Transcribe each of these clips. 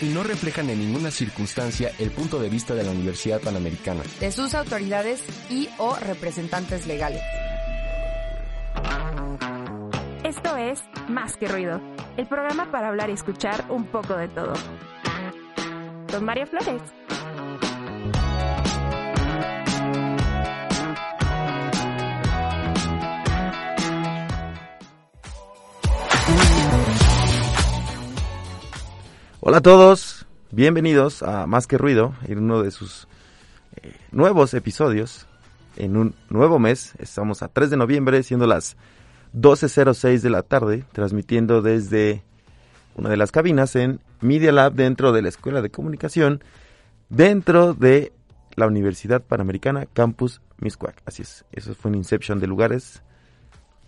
Y no reflejan en ninguna circunstancia el punto de vista de la Universidad Panamericana. De sus autoridades y o representantes legales. Esto es Más que Ruido, el programa para hablar y escuchar un poco de todo. Con María Flores. Hola a todos, bienvenidos a Más que Ruido, en uno de sus eh, nuevos episodios, en un nuevo mes. Estamos a 3 de noviembre, siendo las 12.06 de la tarde, transmitiendo desde una de las cabinas en Media Lab dentro de la Escuela de Comunicación, dentro de la Universidad Panamericana Campus Miscuac. Así es, eso fue un inception de lugares.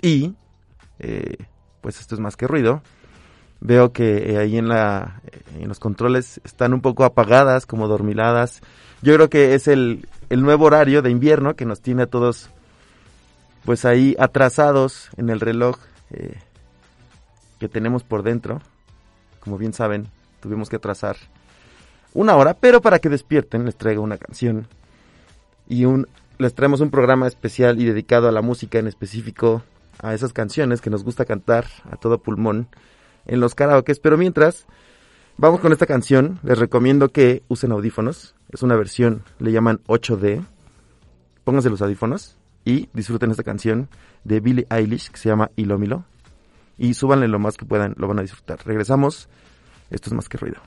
Y, eh, pues esto es más que ruido. Veo que eh, ahí en, la, en los controles están un poco apagadas, como dormiladas. Yo creo que es el, el nuevo horario de invierno que nos tiene a todos pues ahí atrasados en el reloj eh, que tenemos por dentro. Como bien saben, tuvimos que atrasar una hora, pero para que despierten les traigo una canción y un les traemos un programa especial y dedicado a la música en específico a esas canciones que nos gusta cantar a todo pulmón en los karaokes, pero mientras vamos con esta canción, les recomiendo que usen audífonos, es una versión, le llaman 8D. Pónganse los audífonos y disfruten esta canción de Billie Eilish que se llama Ilómilo y súbanle lo más que puedan, lo van a disfrutar. Regresamos, esto es más que ruido.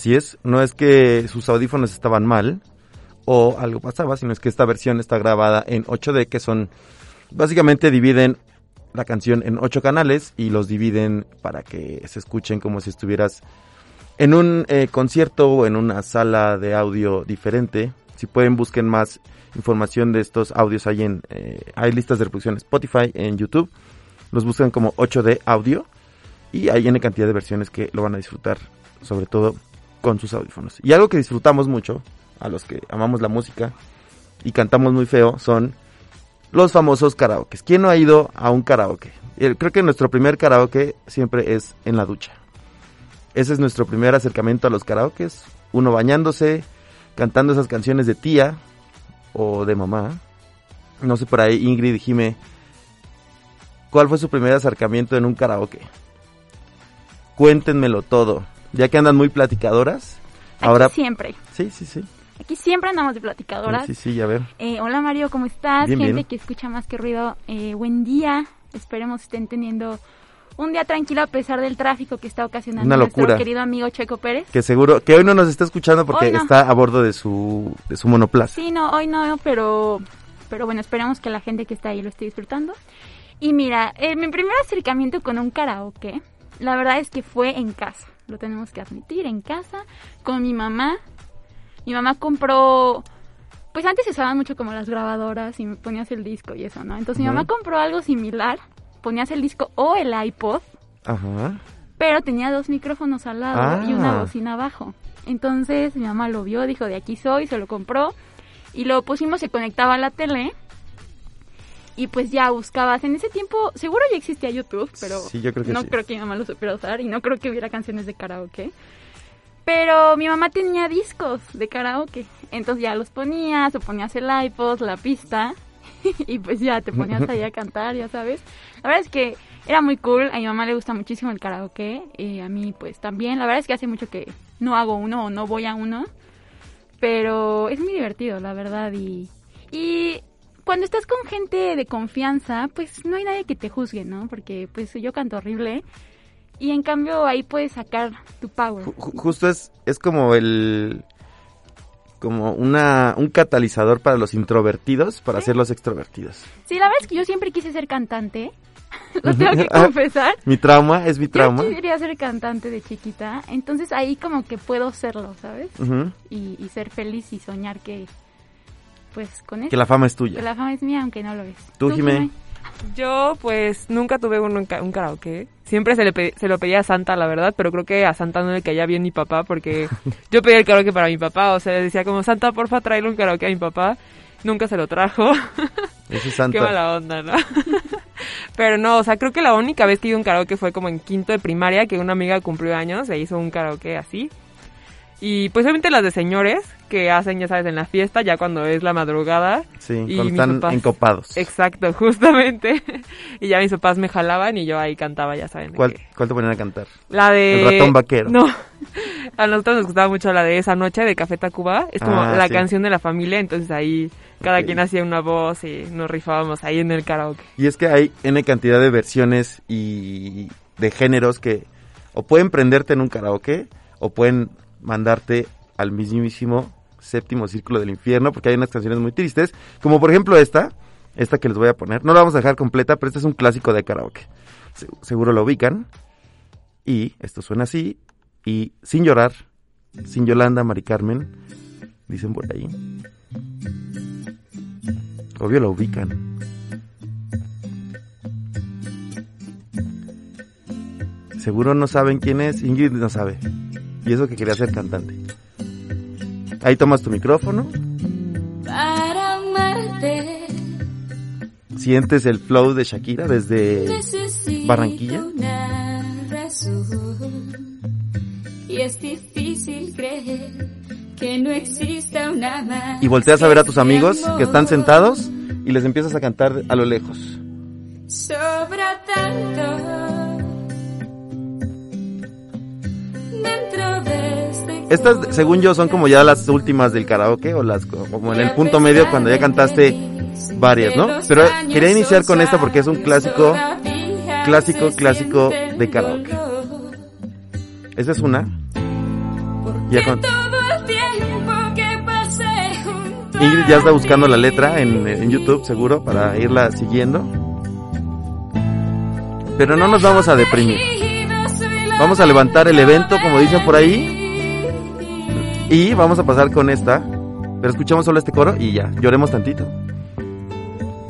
Así es, no es que sus audífonos estaban mal o algo pasaba, sino es que esta versión está grabada en 8D, que son, básicamente dividen la canción en 8 canales y los dividen para que se escuchen como si estuvieras en un eh, concierto o en una sala de audio diferente. Si pueden, busquen más información de estos audios ahí en, eh, hay listas de reproducción Spotify, en YouTube, los buscan como 8D audio y hay N cantidad de versiones que lo van a disfrutar, sobre todo con sus audífonos. Y algo que disfrutamos mucho, a los que amamos la música y cantamos muy feo, son los famosos karaokes. ¿Quién no ha ido a un karaoke? Creo que nuestro primer karaoke siempre es en la ducha. Ese es nuestro primer acercamiento a los karaokes. Uno bañándose, cantando esas canciones de tía o de mamá. No sé por ahí, Ingrid Jime, ¿cuál fue su primer acercamiento en un karaoke? Cuéntenmelo todo. Ya que andan muy platicadoras. Aquí Ahora, siempre. sí, sí, sí. Aquí siempre andamos de platicadoras. Sí, sí, ya veo. Eh, hola Mario, ¿cómo estás? Bien, Gente bien. que escucha más que ruido. Eh, buen día. Esperemos estén teniendo un día tranquilo a pesar del tráfico que está ocasionando Una nuestro locura. querido amigo Checo Pérez. Que seguro, que hoy no nos está escuchando porque no. está a bordo de su, de su monoplaza. Sí, no, hoy no, pero, pero bueno, esperamos que la gente que está ahí lo esté disfrutando. Y mira, eh, mi primer acercamiento con un karaoke, la verdad es que fue en casa, lo tenemos que admitir, en casa, con mi mamá. Mi mamá compró, pues antes se usaban mucho como las grabadoras y ponías el disco y eso, ¿no? Entonces mi mamá compró algo similar, ponías el disco o el iPod, Ajá. pero tenía dos micrófonos al lado y una Ah. bocina abajo. Entonces mi mamá lo vio, dijo de aquí soy, se lo compró y lo pusimos, se conectaba a la tele y pues ya buscabas. En ese tiempo seguro ya existía YouTube, pero Sí, yo creo que no sí. creo que mi mamá lo supiera usar y no creo que hubiera canciones de karaoke. Pero mi mamá tenía discos de karaoke, entonces ya los ponías, o ponías el iPod, la pista y pues ya te ponías ahí a cantar, ya sabes. La verdad es que era muy cool, a mi mamá le gusta muchísimo el karaoke, y a mí pues también. La verdad es que hace mucho que no hago uno o no voy a uno, pero es muy divertido, la verdad. Y, y cuando estás con gente de confianza, pues no hay nadie que te juzgue, ¿no? Porque pues yo canto horrible y en cambio ahí puedes sacar tu power. Ju- ju- justo es, es como el como una un catalizador para los introvertidos para hacerlos extrovertidos. Sí, la verdad es que yo siempre quise ser cantante. Lo tengo que Ah, confesar. Mi trauma es mi trauma. Yo quería ser cantante de chiquita, entonces ahí como que puedo serlo, ¿sabes? Y ser feliz y soñar que, pues con eso, Que la fama es que tuya. la fama es mía, aunque no lo es. Tú, Jimé. Yo, pues, nunca tuve ca- un karaoke. Siempre se, le pe- se lo pedía a Santa, la verdad, pero creo que a Santa no le caía bien mi papá porque yo pedía el karaoke para mi papá. O sea, le decía como, Santa, porfa, tráele un karaoke a mi papá. Nunca se lo trajo. Ese es Qué Santa. mala onda, ¿no? pero no, o sea, creo que la única vez que iba a un karaoke fue como en quinto de primaria, que una amiga cumplió años e hizo un karaoke así. Y pues obviamente las de señores que hacen, ya sabes, en la fiesta, ya cuando es la madrugada. Sí, Y cuando están papás- encopados. Exacto, justamente. y ya mis papás me jalaban y yo ahí cantaba, ya saben. ¿Cuál, que- ¿Cuál te ponían a cantar? La de... El ratón vaquero. No. A nosotros nos gustaba mucho la de esa noche de Café Tacuba. Es como Ah, la sí. canción de la familia, entonces ahí cada quien hacía una voz y nos rifábamos ahí en el karaoke. Y es que hay N cantidad de versiones y de géneros que o pueden prenderte en un karaoke o pueden mandarte al mismísimo séptimo círculo del infierno porque hay unas canciones muy tristes, como por ejemplo esta, esta que les voy a poner. No la vamos a dejar completa, pero este es un clásico de karaoke. Se- seguro lo ubican. Y esto suena así. Y sin llorar, sin Yolanda, Mari Carmen, dicen por ahí. Obvio lo ubican. Seguro no saben quién es. Ingrid no sabe. Y eso que quería ser cantante. Ahí tomas tu micrófono. Para amarte Sientes el flow de Shakira desde necesito Barranquilla. una razón. Y es difícil creer que no exista una más. Y volteas a ver a tus amigos que están sentados y les empiezas a cantar a lo lejos. Sobra tanto Estas, según yo, son como ya las últimas del karaoke o las como en el punto medio cuando ya cantaste varias, ¿no? Pero quería iniciar con esta porque es un clásico, clásico, clásico de karaoke. Esa es una. Ya con- Ingrid ya está buscando la letra en, en YouTube, seguro, para irla siguiendo. Pero no nos vamos a deprimir. Vamos a levantar el evento, como dicen por ahí. Y vamos a pasar con esta. Pero escuchamos solo este coro y ya, lloremos tantito.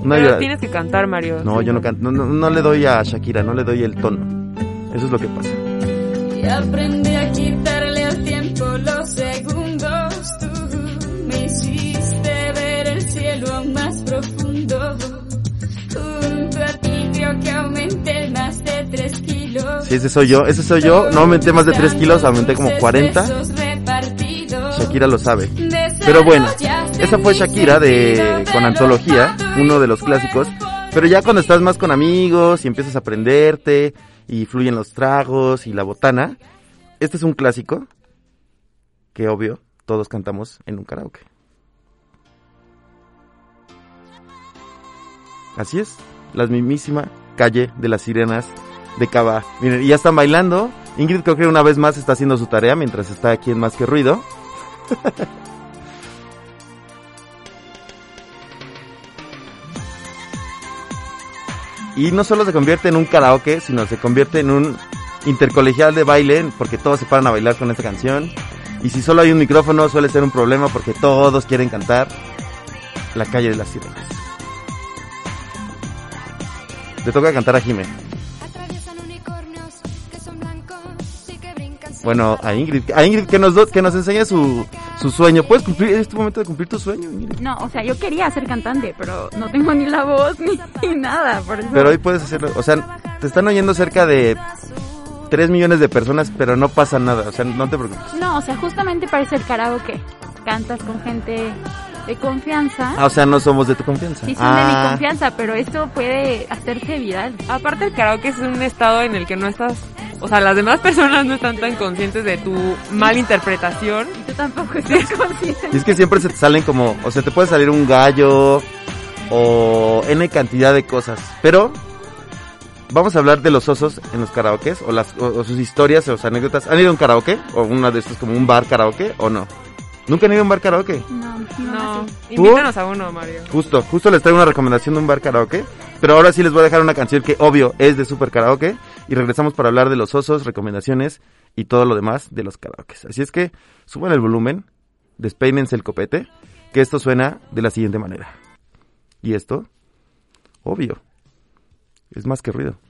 Una Pero tienes que cantar, Mario. No, yo no canto. No, no, no le doy a Shakira, no le doy el tono. Eso es lo que pasa. Y aprendí a quitarle al tiempo los segundos. Tú me hiciste ver el cielo más profundo. Junto a ti creo que aumenté más de tres kilos. Sí, ese soy yo, ese soy yo. No aumenté más de 3 kilos, aumenté como 40. Shakira lo sabe. Pero bueno, esa fue Shakira de con antología, uno de los clásicos. Pero ya cuando estás más con amigos y empiezas a aprenderte y fluyen los tragos y la botana, este es un clásico que obvio todos cantamos en un karaoke. Así es, la mismísima calle de las sirenas de Cava. Miren, y ya están bailando. Ingrid creo que una vez más está haciendo su tarea mientras está aquí en Más que Ruido. Y no solo se convierte en un karaoke, sino se convierte en un intercolegial de baile, porque todos se paran a bailar con esta canción. Y si solo hay un micrófono, suele ser un problema porque todos quieren cantar La calle de las sirenas. Le toca cantar a Jimé. Bueno, a Ingrid, a Ingrid que nos do- que nos enseñe su, su sueño. ¿Puedes cumplir es tu momento de cumplir tu sueño, Ingrid? No, o sea, yo quería ser cantante, pero no tengo ni la voz ni, ni nada. Por eso... Pero hoy puedes hacerlo, o sea, te están oyendo cerca de 3 millones de personas, pero no pasa nada, o sea, no te preocupes. No, o sea, justamente parece el karaoke. Cantas con gente de confianza. Ah, o sea, no somos de tu confianza. Sí, son de mi Ah, confianza, pero esto puede hacerse viral. Aparte el karaoke es un estado en el que no estás, o sea, las demás personas no están tan conscientes de tu mala interpretación. Y tú tampoco estás consciente. Y es que siempre se te salen como, o sea, te puede salir un gallo o N cantidad de cosas. Pero vamos a hablar de los osos en los karaokes o, las, o, o sus historias o sus anécdotas. ¿Han ido a un karaoke? ¿O una de estos como un bar karaoke o no? ¿Nunca han ido a un bar karaoke? No, no, No, invítanos a uno, Mario. Justo, justo les traigo una recomendación de un bar karaoke. Pero ahora sí les voy a dejar una canción que obvio es de super karaoke. Y regresamos para hablar de los osos, recomendaciones y todo lo demás de los karaokes. Así es que suban el volumen, despeínense el copete, que esto suena de la siguiente manera. Y esto, obvio, es más que ruido.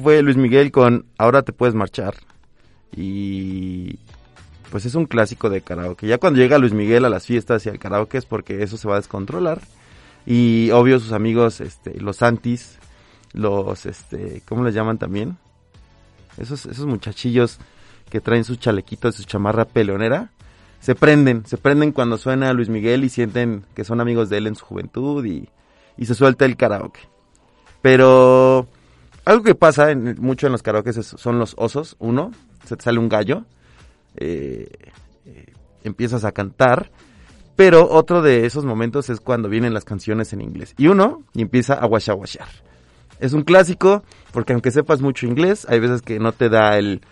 Fue Luis Miguel con Ahora te puedes marchar. Y pues es un clásico de karaoke. Ya cuando llega Luis Miguel a las fiestas y al karaoke es porque eso se va a descontrolar. Y obvio sus amigos, este, los antis, los, este, ¿cómo les llaman también? Esos, esos muchachillos que traen sus chalequitos su chamarra peleonera, se prenden, se prenden cuando suena Luis Miguel y sienten que son amigos de él en su juventud y, y se suelta el karaoke. Pero algo que pasa en- mucho en los karaoke son los osos. Uno, se te sale un gallo, eh, eh, empiezas a cantar. Pero otro de esos momentos es cuando vienen las canciones en inglés. Y uno, y empieza a guachar. Es un clásico, porque aunque sepas mucho inglés, hay veces que no te da el,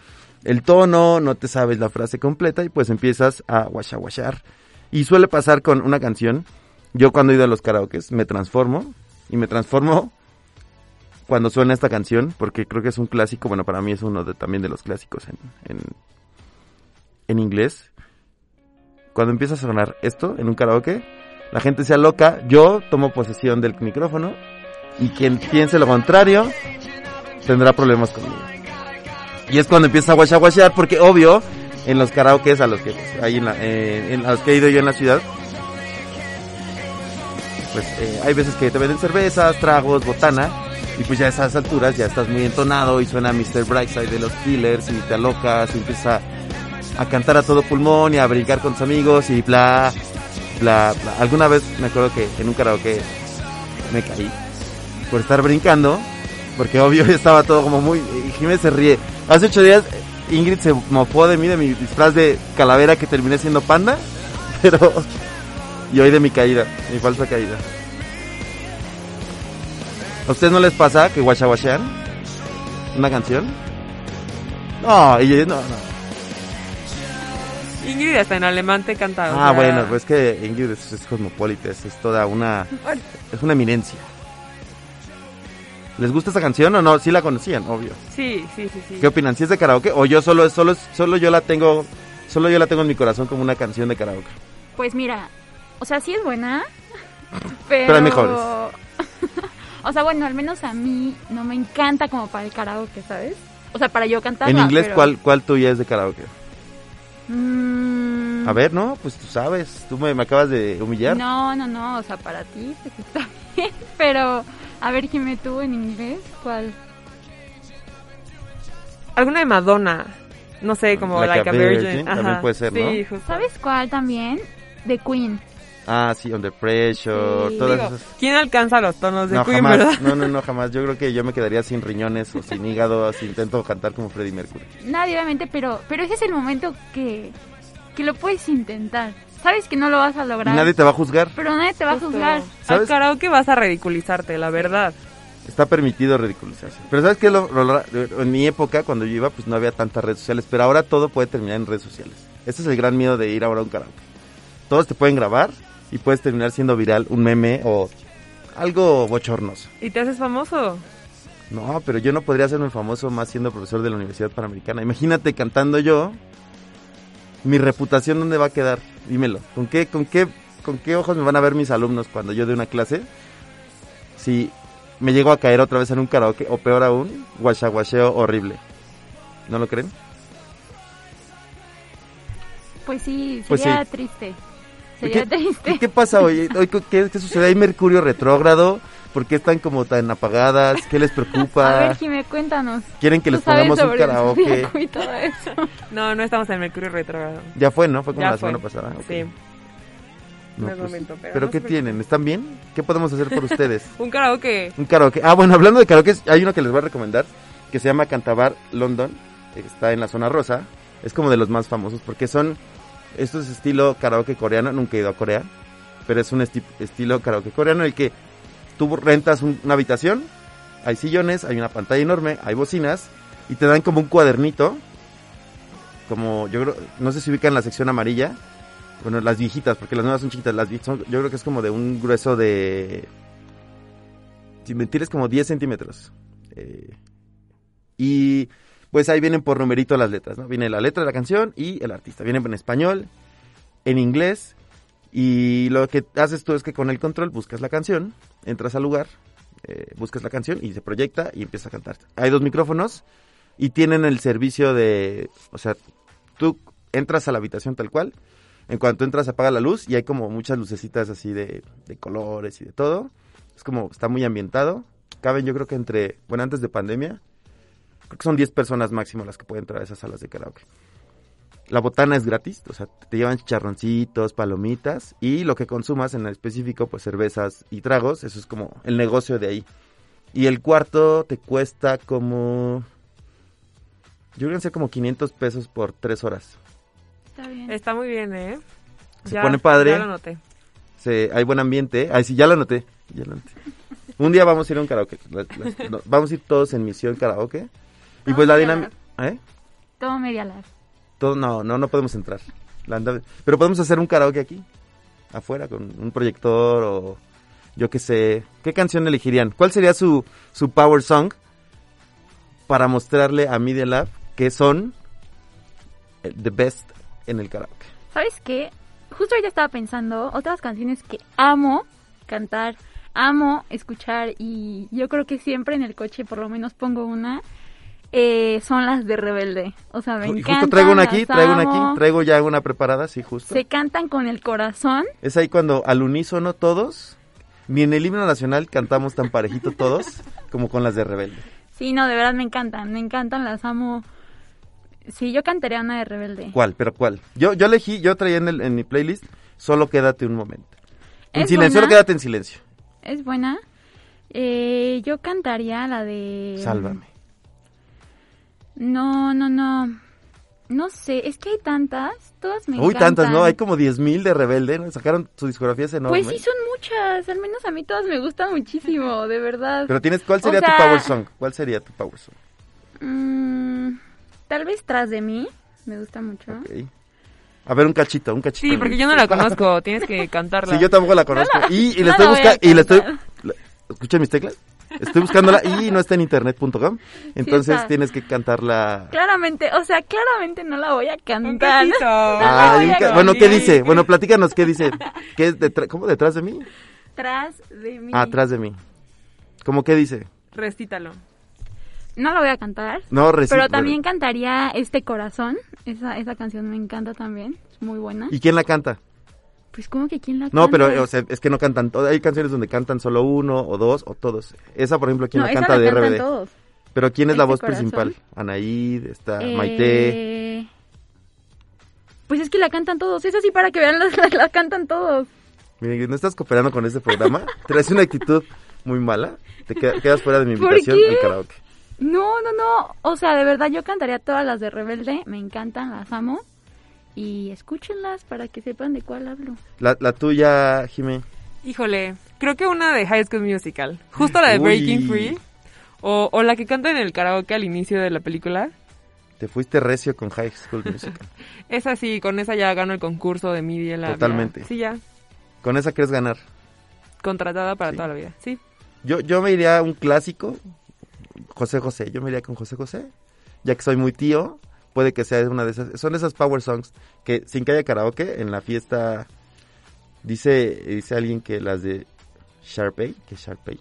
el tono, no te sabes la frase completa y pues empiezas a guachar. Y suele pasar con una canción. Yo cuando he ido a los karaokes me transformo y me transformo cuando suena esta canción, porque creo que es un clásico, bueno, para mí es uno de, también de los clásicos en, en, en inglés. Cuando empieza a sonar esto en un karaoke, la gente se aloca, yo tomo posesión del micrófono y quien piense lo contrario tendrá problemas conmigo. Y es cuando empieza a guachar, guachar, porque obvio, en los karaokes a los que hay en la- eh, en- a los que he ido yo en la ciudad, pues eh, hay veces que te venden cervezas, tragos, botana, y pues ya a esas alturas ya estás muy entonado y suena Mr. Brightside de los Killers y te alocas y empiezas a, cantar a todo pulmón y a brincar con tus amigos y bla, bla, bla. Alguna vez me acuerdo que en un karaoke me caí por estar brincando, porque obvio estaba todo como muy... Jiménez se ríe. Hace ocho días Ingrid se mofó de mí, de mi disfraz de calavera que terminé siendo panda, pero... Y hoy de mi caída, mi falsa caída. ¿A ustedes no les pasa que guachaguachean? ¿Una canción? No, y no, no. Ingrid hasta en alemán te canta. o Ah, sea, bueno, pues que Ingrid es, es cosmopolita, es, es toda una... Es una eminencia. ¿Les gusta esa canción o no? Sí la conocían, obvio. Sí, sí, sí, sí. ¿Qué opinan? ¿Si es de karaoke o yo solo solo solo yo la tengo solo yo la tengo en mi corazón como una canción de karaoke? Pues mira, o sea, sí es buena, pero... Pero hay mejores. o sea, bueno, al menos a mí no me encanta como para el karaoke, ¿sabes? O sea, para yo cantarla. en inglés pero- ¿cuál cuál tuya es de karaoke? Mm, A ver, no, pues tú sabes, tú me, me acabas de humillar. No, no, no, o sea, para ti pues está bien, pero a ver, Jimé, tú en inglés, ¿cuál? Alguna de Madonna. No sé, como Like Like, a a Virgin. Virgin, también puede ser, sí, ¿no? justo. ¿Sabes cuál también? The Queen. Ah, sí, Under Pressure, Sí. todas Digo, esas. ¿Quién alcanza los tonos de No, Queen, jamás. verdad? No, no, no, jamás. Yo creo que yo me quedaría sin riñones o sin hígado si intento cantar como Freddie Mercury. Nadie, obviamente, pero, pero ese es el momento que, que lo puedes intentar. Sabes que no lo vas a lograr, nadie te va a juzgar. pero nadie te va a juzgar. ¿Sabes? Al karaoke vas a ridiculizarte, la verdad. Está permitido ridiculizarse. Pero ¿sabes qué? Lo- lo- en mi época, cuando yo iba, pues no había tantas redes sociales. Pero ahora todo puede terminar en redes sociales. Ese es el gran miedo de ir ahora a un karaoke. Todos te pueden grabar y puedes terminar siendo viral, un meme o algo bochornoso. ¿Y te haces famoso? No, pero yo no podría hacerme famoso más siendo profesor de la Universidad Panamericana. Imagínate cantando yo. Mi reputación, ¿dónde va a quedar? Dímelo. ¿Con qué, con qué, con qué ojos me van a ver mis alumnos cuando yo dé una clase? Si me llego a caer otra vez en un karaoke, o peor aún, guachaguacheo horrible. ¿No lo creen? Pues sí, Pues sería sí. triste. ¿Y Sería ¿Qué, triste. ¿y qué pasa hoy? ¿Hoy qué, qué sucede? ¿Hay Mercurio retrógrado? ¿Por qué están como tan apagadas? ¿Qué les A preocupa? ver, Jimé, cuéntanos. ¿Quieren que les pongamos un karaoke? y todo eso. No, no estamos en Mercurio retrógrado. Ya fue, ¿no? Fue como Ya la fue. semana pasada. ok. Sí. No, No es pues, momento, pero pero no ¿qué tienen? ¿Están bien? ¿Qué podemos hacer por ustedes? Un karaoke. Un karaoke. Ah, bueno, hablando de karaoke, hay uno que les voy a recomendar que se llama Cantabar London, está en la zona rosa. Es como de los más famosos porque son, esto es estilo karaoke coreano, nunca he ido a Corea, pero es un esti- estilo karaoke coreano en el que tú rentas un- una habitación, hay sillones, hay una pantalla enorme, hay bocinas y te dan como un cuadernito, como yo creo, no sé si ubican la sección amarilla, bueno, las viejitas, porque las nuevas son chiquitas, las son- yo creo que es como de un grueso de, sin mentirles, como 10 centímetros. Eh, y pues ahí vienen por numerito las letras, ¿no? Viene la letra de la canción y el artista. Vienen en español, en inglés. Y lo que haces tú es que con el control buscas la canción, entras al lugar, eh, buscas la canción y se proyecta y empieza a cantar. Hay dos micrófonos y tienen el servicio de, o sea, tú entras a la habitación tal cual, en cuanto entras apaga la luz y hay como muchas lucecitas así de, de colores y de todo. Es como, está muy ambientado. Caben yo creo que entre, bueno, antes de pandemia, creo que son 10 personas máximo las que pueden entrar a esas salas de karaoke. La botana es gratis, o sea, te llevan chicharroncitos, palomitas y lo que consumas en específico, pues cervezas y tragos, eso es como el negocio de ahí. Y el cuarto te cuesta como... Yo creo que ser como 500 pesos por 3 horas. Está bien. Está muy bien, ¿eh? Se pone padre. Ya lo noté. Se, hay buen ambiente. Ay, sí, ya lo anoté. Ya lo anoté. Un día vamos a ir a un karaoke. No, vamos a ir todos en misión karaoke. Y pues la dinámica... ¿Eh? Todo media lab. Todo, no, no, no podemos entrar. Pero podemos hacer un karaoke aquí. Afuera, con un proyector o... Yo qué sé. ¿Qué canción elegirían? ¿Cuál sería su, su power song? Para mostrarle a Media Lab que son eh, the best en el karaoke. ¿Sabes qué? Justo ahorita estaba pensando otras canciones que amo cantar, amo escuchar y yo creo que siempre en el coche por lo menos pongo una. Eh, son las de Rebelde. O sea, me Y encantan. justo traigo una aquí, traigo una aquí, traigo ya una preparada, sí, justo. Se cantan con el corazón. Es ahí cuando al unísono todos, ni en el himno nacional cantamos tan parejito todos como con las de Rebelde. Sí, no, de verdad me encantan, me encantan, las amo. Sí, yo cantaría una de Rebelde. ¿Cuál? ¿Pero cuál? Yo, yo elegí, yo traía en, el- en mi playlist, solo quédate un momento. En ¿Es silencio, buena? solo quédate en silencio. Es buena. Eh, yo cantaría la de... Sálvame. No, no, no. No sé, es que hay tantas, todas me Uy, tantas, encantan. ¿no? Hay como 10.000 de Rebelde, ¿no? Sacaron su discografía es enorme. Pues sí son muchas, al menos a mí todas me gustan muchísimo, de verdad. Pero tienes, ¿cuál O sería sea- tu power song? ¿Cuál sería tu power song? Mm, tal vez tras de mí, me gusta mucho. Ok. A ver, un cachito, un cachito. Sí, porque yo no la conozco, tienes que cantarla. Sí, yo tampoco la conozco. y, y no estoy buscando. Y la estoy. ¿Escuchan mis teclas? Estoy buscándola y no está en internet.com. Entonces tienes que cantarla. Claramente, o sea, claramente no la voy a Un cantar. Ah, voy un a ca- bueno, ¿qué dice? Bueno, platícanos, ¿qué dice? ¿Qué es detrás? ¿Cómo detrás de mí? Tras de mí. Ah, atrás de mí. ¿Cómo qué dice? Recítalo. No la voy a cantar. No, reci- Pero también cantaría Este Corazón. Esa, esa canción me encanta también. Es muy buena. ¿Y quién la canta? Pues, ¿cómo que quién la No, canta? pero o sea, es que no cantan todas. Hay canciones donde cantan solo uno o dos o todos. Esa, por ejemplo, ¿quién no, la canta la de RBD? todos. Pero ¿quién es la Este voz corazón. principal? Anaíd, está Maite. Eh, Pues es que la cantan todos. Esa sí, para que vean, la, la- la cantan todos. Miren, no estás cooperando con este programa. Traes una actitud muy mala. Te queda- quedas fuera de mi ¿Por invitación al karaoke. No, no, no. O sea, de verdad, yo cantaría todas las de Rebelde. Me encantan, las amo. Y escúchenlas para que sepan de cuál hablo. La, la tuya, Jimé. Híjole, creo que una de High School Musical. Justo la de Uy. Breaking Free. O, o la que canta en el karaoke al inicio de la película. Te fuiste recio con High School Musical. Esa sí, con esa ya gano el concurso de Media. Totalmente. Sí, ya. con esa quieres ganar. Contratada para Sí. toda la vida. Sí. Yo, yo me iría a un clásico. José José. Yo me iría con José José. Ya que soy muy tío. Puede que sea una de esas. Son esas power songs que sin que haya karaoke en la fiesta. Dice, dice alguien que las de Sharpay. que es Sharpay?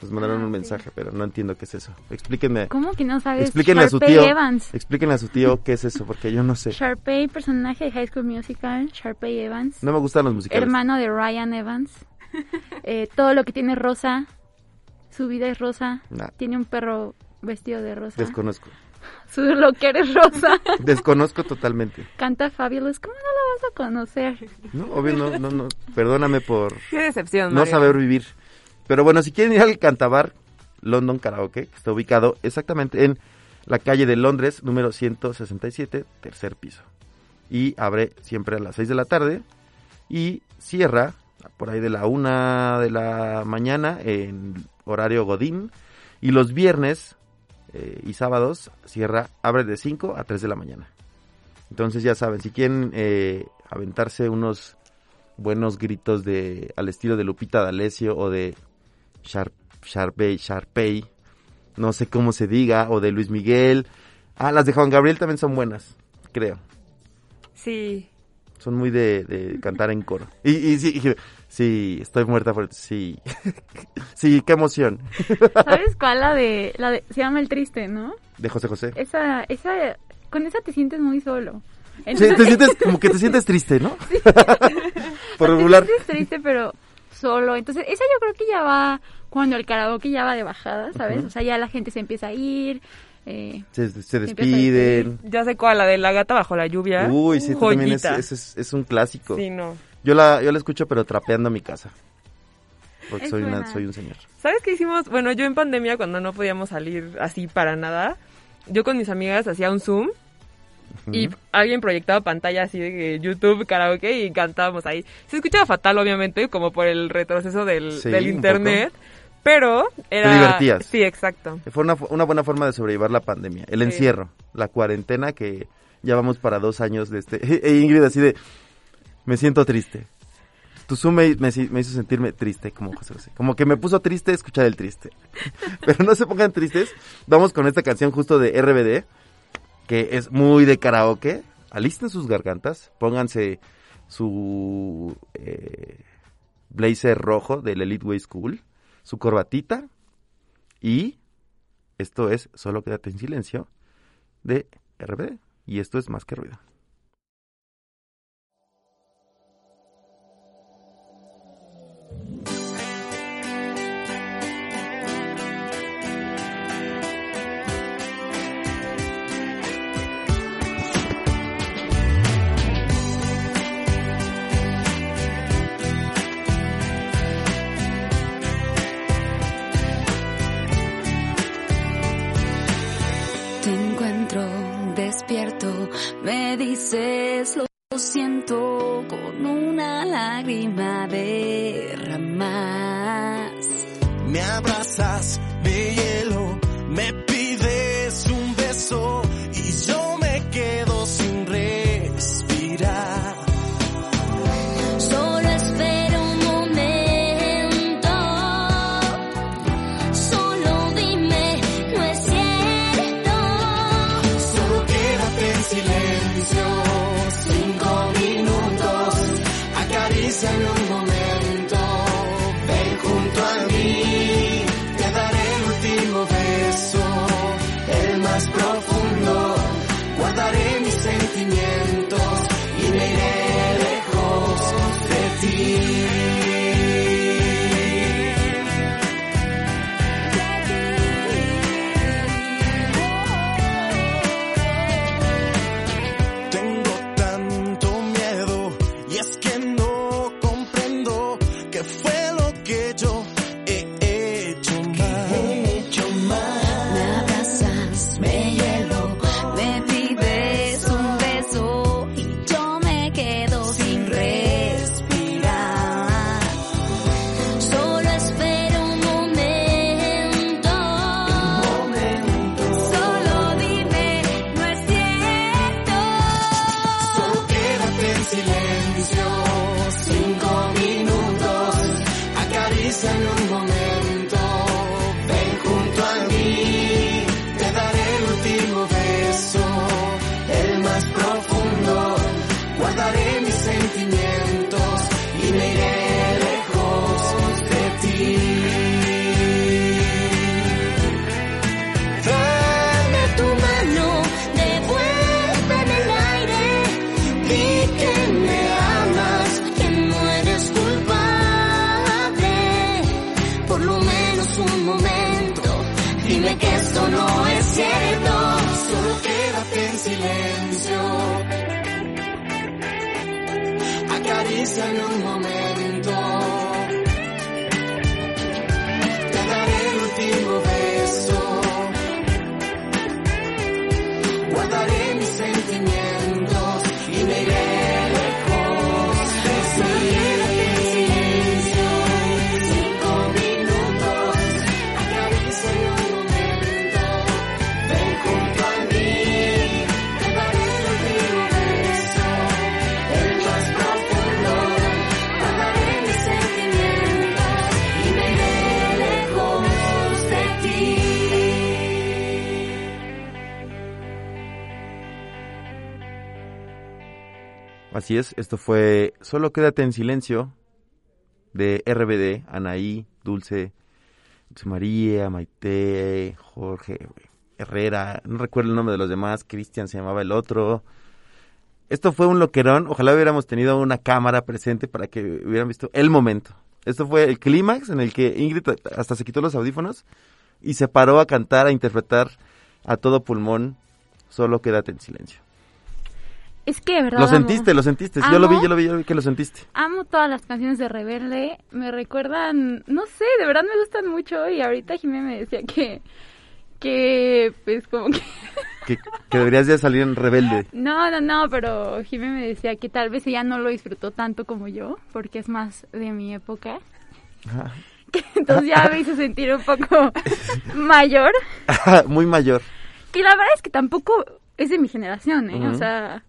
Nos mandaron Ah, un sí. mensaje, pero no entiendo qué es eso. Explíquenme. ¿Cómo que no sabes? Explíquenle a su Sharpay tío. Evans. Explíquenle a su tío qué es eso, porque yo no sé. Sharpay, personaje de High School Musical. Sharpay Evans. No me gustan los musicales. hermano de Ryan Evans. Eh, todo lo que tiene rosa. Su vida es rosa. Nah, Tiene un perro vestido de rosa. desconozco. Su locker es rosa. Desconozco totalmente. Canta Fabulous. ¿Cómo no lo vas a conocer? No, obvio, no, no, no. Perdóname por Qué decepción, no Mario. saber vivir. Pero bueno, si quieren ir al Cantabar London Karaoke, que está ubicado exactamente en la calle de Londres, número 167, tercer piso. Y abre siempre a las 6 de la tarde y cierra por ahí de la 1 de la mañana en horario Godín. Y los viernes eh, y sábados cierra, abre de 5 a 3 de la mañana. Entonces ya saben, si quieren eh, aventarse unos buenos gritos de al estilo de Lupita D'Alessio o de Sharp, Sharpay, Sharpay, no sé cómo se diga, o de Luis Miguel. Ah, las de Juan Gabriel también son buenas, creo. Sí. Son muy de, de cantar en coro. Y, y sí, y Sí, estoy muerta por... Sí. sí, qué emoción. ¿Sabes cuál? La de, la de... Se llama El Triste, ¿no? De José José. Esa, esa... Con esa te sientes muy solo. Sí, te sientes como que te sientes triste, ¿no? por Te regular. sientes triste, pero solo. Entonces, esa yo creo que ya va cuando el karaoke ya va de bajada, ¿sabes? O sea, ya la gente se empieza a ir. Eh, Se, despiden. Ya sé cuál, la de la gata bajo la lluvia. Uy, sí, también es, es- es un clásico. Sí, no. Yo la, yo la escucho, pero trapeando mi casa. Porque Es soy, una, soy un señor. ¿Sabes qué hicimos? Bueno, yo en pandemia, cuando no podíamos salir así para nada, yo con mis amigas hacía un Zoom y alguien proyectaba pantalla así de YouTube, karaoke y cantábamos ahí. Se escuchaba fatal, obviamente, como por el retroceso del, Sí, del internet, pero era... divertías. Sí, exacto. Fue una, una buena forma de sobrellevar la pandemia. El Sí. encierro, la cuarentena que ya vamos para dos años de este. E Ingrid así de, me siento triste. Tu Zoom me, me, me hizo sentirme triste, como José José. Como que me puso triste escuchar el triste. Pero no se pongan tristes. Vamos con esta canción justo de RBD, que es muy de karaoke. Alisten sus gargantas, pónganse su eh, blazer rojo del Elite Way School, su corbatita y esto es Solo quédate en silencio de RBD. Y esto es más que ruido. Me dices lo siento con una lágrima derramas. Me abrazas de hielo, silencio. Acaríciame un momento. Así es, esto fue Solo quédate en silencio de RBD, Anaí, Dulce, Dulce María, Maite, Jorge, Herrera, no recuerdo el nombre de los demás, Cristian se llamaba el otro. Esto fue un loquerón, ojalá hubiéramos tenido una cámara presente para que hubieran visto el momento. Esto fue el clímax en el que Ingrid hasta se quitó los audífonos y se paró a cantar, a interpretar a todo pulmón, solo quédate en silencio. Es que, de verdad. Lo amo. sentiste, lo sentiste. Yo lo vi, yo lo vi, yo lo vi que lo sentiste. Amo todas las canciones de Rebelde. Me recuerdan, no sé, de verdad me gustan mucho. Y ahorita Jimé me decía que, que, pues como que, Que, que deberías de salir en rebelde. no, no, no, pero Jimé me decía que tal vez ella no lo disfrutó tanto como yo, porque es más de mi época. Que entonces ya me hizo sentir un poco mayor. Muy mayor. Que la verdad es que tampoco es de mi generación, ¿eh? O sea,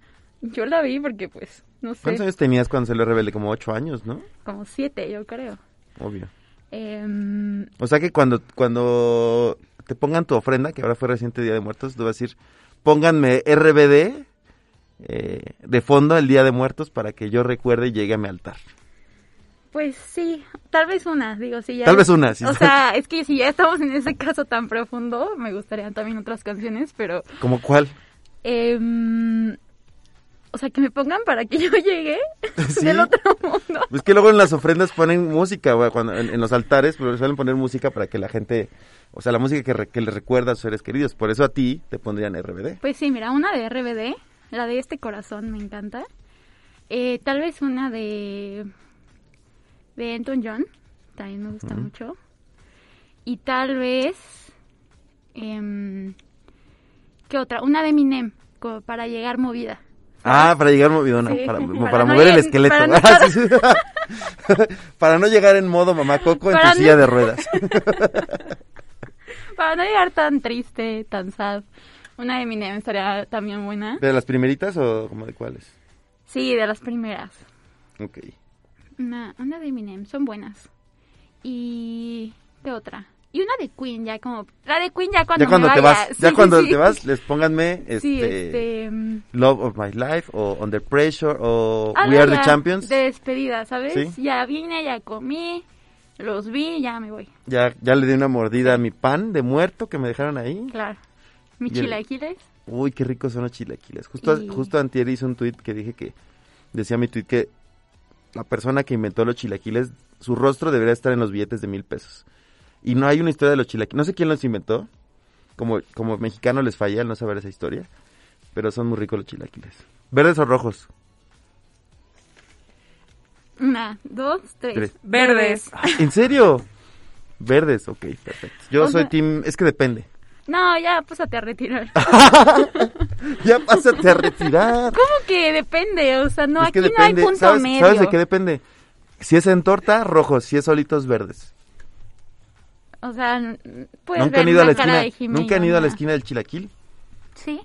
yo la vi porque, pues, no ¿Cuántos sé, años tenías cuando salió rebelde? Como ocho años, ¿no? como siete, yo creo. Obvio. Em, O sea que cuando, cuando te pongan tu ofrenda, que ahora fue reciente Día de Muertos, tú vas a decir, pónganme RBD eh, de fondo el Día de Muertos para que yo recuerde y llegue a mi altar. Pues sí, tal vez una, digo, sí. Ya Tal vez una, sí. O sea, es que si ya estamos en ese caso tan profundo, me gustarían también otras canciones, pero... ¿Como cuál? em, o sea, que me pongan para que yo llegue Sí. del otro mundo. Es que luego en las ofrendas ponen música, güey, cuando, en, en los altares, pero suelen poner música para que la gente, o sea, la música que, re- que le recuerda a sus seres queridos. Por eso a ti te pondrían RBD. Pues sí, mira, una de RBD, la de Este Corazón, me encanta. Eh, tal vez una de... de Elton John, también me gusta mucho. Y tal vez... em, ¿Qué otra? Una de Eminem, como para llegar movida. Ah, para llegar movidona, Sí, para, para para no mover el esqueleto. para no- Ah, sí, sí. Para no llegar en modo mamá coco en tu no- silla de ruedas. Para no llegar tan triste, tan sad. Una de Eminem estaría también buena. ¿De las primeritas o como de cuáles? Sí, de las primeras. Ok. Una, una de Eminem, son buenas. Y... ¿Qué otra? Y una de Queen, ya como... La de Queen ya cuando ya cuando me te vaya. vas, ya Sí, cuando sí. te vas, les pónganme este, este... Love of My Life o Under Pressure o algo We Are the Champions. De despedida, ¿sabes? Ya vine, ya comí, los vi, ya me voy. Ya, ya le di una mordida a mi pan de muerto que me dejaron ahí. Claro. Mi el- chilaquiles. Uy, qué ricos son los chilaquiles. Justo, Y- justo antier hice un tweet que dije que, decía mi tweet que la persona que inventó los chilaquiles, su rostro debería estar en los billetes de mil pesos. Y no hay una historia de los chilaquiles. No sé quién los inventó. Como, como mexicano les falla el no saber esa historia. Pero son muy ricos los chilaquiles. ¿Verdes o rojos? Una, dos, tres. Tres. Verdes. ¿En serio? Verdes, ok, perfecto. Yo O soy sea- team... Es que depende. No, ya, pásate a retirar. Ya pásate a retirar. ¿Cómo que depende? O sea, no, Es aquí no hay punto ¿sabes, medio. ¿Sabes de qué depende? Si es en torta, rojos. Si es solitos, verdes. O sea, puedes ¿Nunca ver han ido a la cara esquina? de ¿Nunca han ido a la esquina del chilaquil? Sí.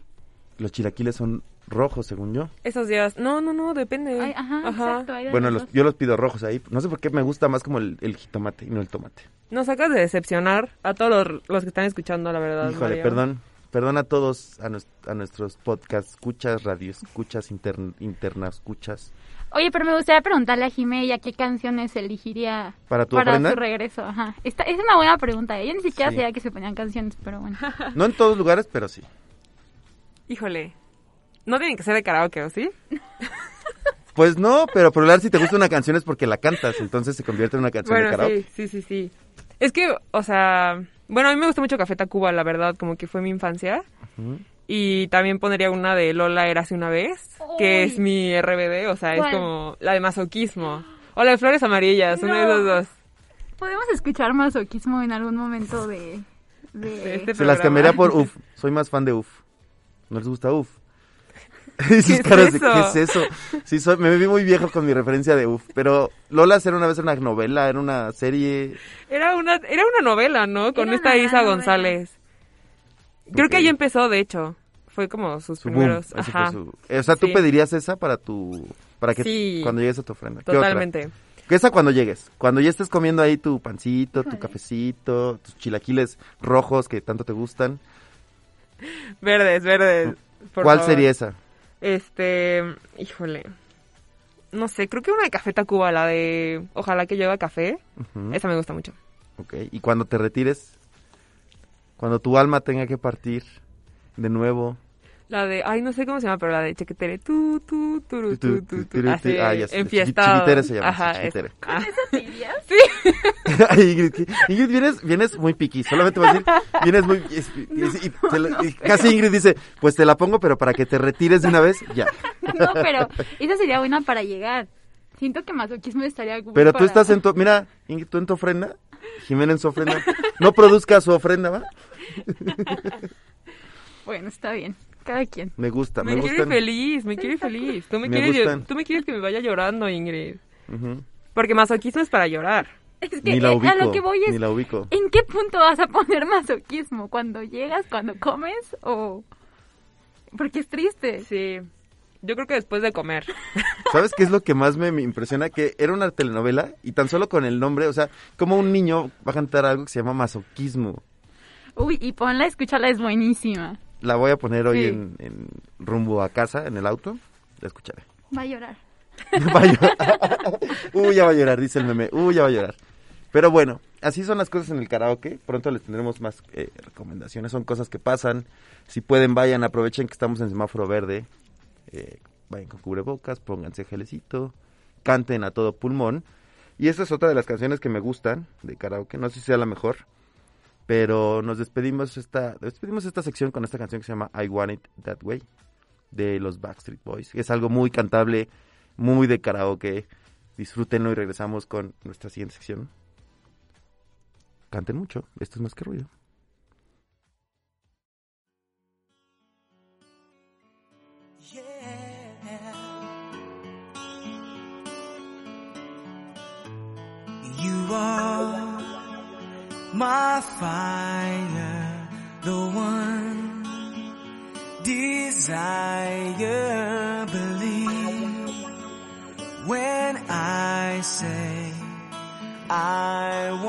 Los chilaquiles son rojos, según yo. Esos días. No, no, no, depende. Ay, ajá, exacto. de Bueno, los yo los pido rojos ahí. No sé por qué me gusta más como el, el jitomate y no el tomate. Nos sacas de decepcionar a todos los, los que están escuchando, la verdad. Híjole, perdón. Perdón a todos, a, nues- a nuestros podcasts, escuchas, radio, escuchas, intern- internas, escuchas. Oye, pero me gustaría preguntarle a Jimé qué canciones elegiría ¿Para tu para ofrenda? su regreso. Ajá. Esta, es una buena pregunta. ¿eh? Yo ni siquiera Sí. sabía que se ponían canciones, pero bueno. No en todos lugares, pero sí. Híjole. No tienen que ser de karaoke, ¿o sí? Pues no, pero por hablar si te gusta una canción es porque la cantas, entonces se convierte en una canción de karaoke. sí, sí, sí, sí. Es que, o sea, bueno, a mí me gusta mucho Café Tacuba, la verdad, como que fue mi infancia. Ujú. Y también pondría una de Lola Érase una vez, que es mi RBD, o sea, ¿Cuál? es como la de masoquismo. O la de Flores Amarillas, una de No. esas dos. ¿Podemos escuchar masoquismo en algún momento de... de... De este Se las cambiaría por UF. Soy más fan de UF. ¿No les gusta UF? Sus ¿Qué es caras de, eso? ¿qué es eso? Sí, soy, me vi muy viejo con mi referencia de UF. Pero Lola era una vez una novela, era una serie. Era una, era una novela, ¿no? Con Era esta Isa novela. González. Creo que ahí empezó, de hecho. Fue como sus Su primeros. Ese Ajá. fue su- O sea, tú Sí. pedirías esa para tu. Para que Sí. cuando llegues a tu ofrenda. Totalmente. ¿Qué esa cuando llegues? Cuando ya estés comiendo ahí tu pancito, tu cafecito, tus chilaquiles rojos que tanto te gustan. Verdes, verdes. por ¿Cuál favor. sería esa? Este, híjole. no sé, creo que una de Café Tacuba, la de Ojalá que llueva café. Esa me gusta mucho. Ok, y cuando te retires, cuando tu alma tenga que partir de nuevo, La de, ay, no sé cómo se llama, pero la de Chequetere, tú, tú, tú, tú, tú, tú, así, ah, ya chiquitere se llama, Ajá, chiquitere. eso. Ah, Ay, Ingrid. Ingrid, vienes, vienes muy piqui, solamente voy a decir, vienes muy... es- es- y te la- y casi Ingrid dice, pues te la pongo, pero para que te retires de una vez, ya. No, pero esa sería buena para llegar. Siento que masoquismo estaría Pero tú para- estás en tu... Mira, Ingrid, tú en tu ofrenda, Jimena en su ofrenda, no produzca su ofrenda, ¿va? Bueno, está bien. Cada quien. Me gusta, me, me quiere gustan. feliz, me quiere feliz. Tú me, Me quieres, llo- gustan. tú me quieres que me vaya llorando, Ingrid. Porque masoquismo es para llorar. Es que Ni la eh, ubico, a lo que voy es, ni la ubico. ¿en qué punto vas a poner masoquismo? ¿Cuando llegas, cuando comes o...? Porque es triste. Sí. Yo creo que después de comer. ¿Sabes qué es lo que más me, me impresiona? Que era una telenovela y tan solo con el nombre, o sea, como un niño va a cantar algo que se llama masoquismo. Uy, y ponla, escúchala, es buenísima. La voy a poner hoy Sí. en, en rumbo a casa, en el auto. La escucharé. Va a llorar. Va a llorar. Uy, ya va a llorar, dice el meme. Uy, ya va a llorar. Pero bueno, así son las cosas en el karaoke. Pronto les tendremos más eh, recomendaciones. Son cosas que pasan. Si pueden, vayan, aprovechen que estamos en semáforo verde. Eh, vayan con cubrebocas, pónganse gelecito, canten a todo pulmón. Y esta es otra de las canciones que me gustan de karaoke. No sé si sea la mejor. Pero nos despedimos esta, despedimos esta sección con esta canción que se llama I Want It That Way de los Backstreet Boys. Es algo muy cantable, muy de karaoke. Disfrútenlo y regresamos con nuestra siguiente sección. Canten mucho, esto es más que ruido. My fire, the one desire. Believe when I say I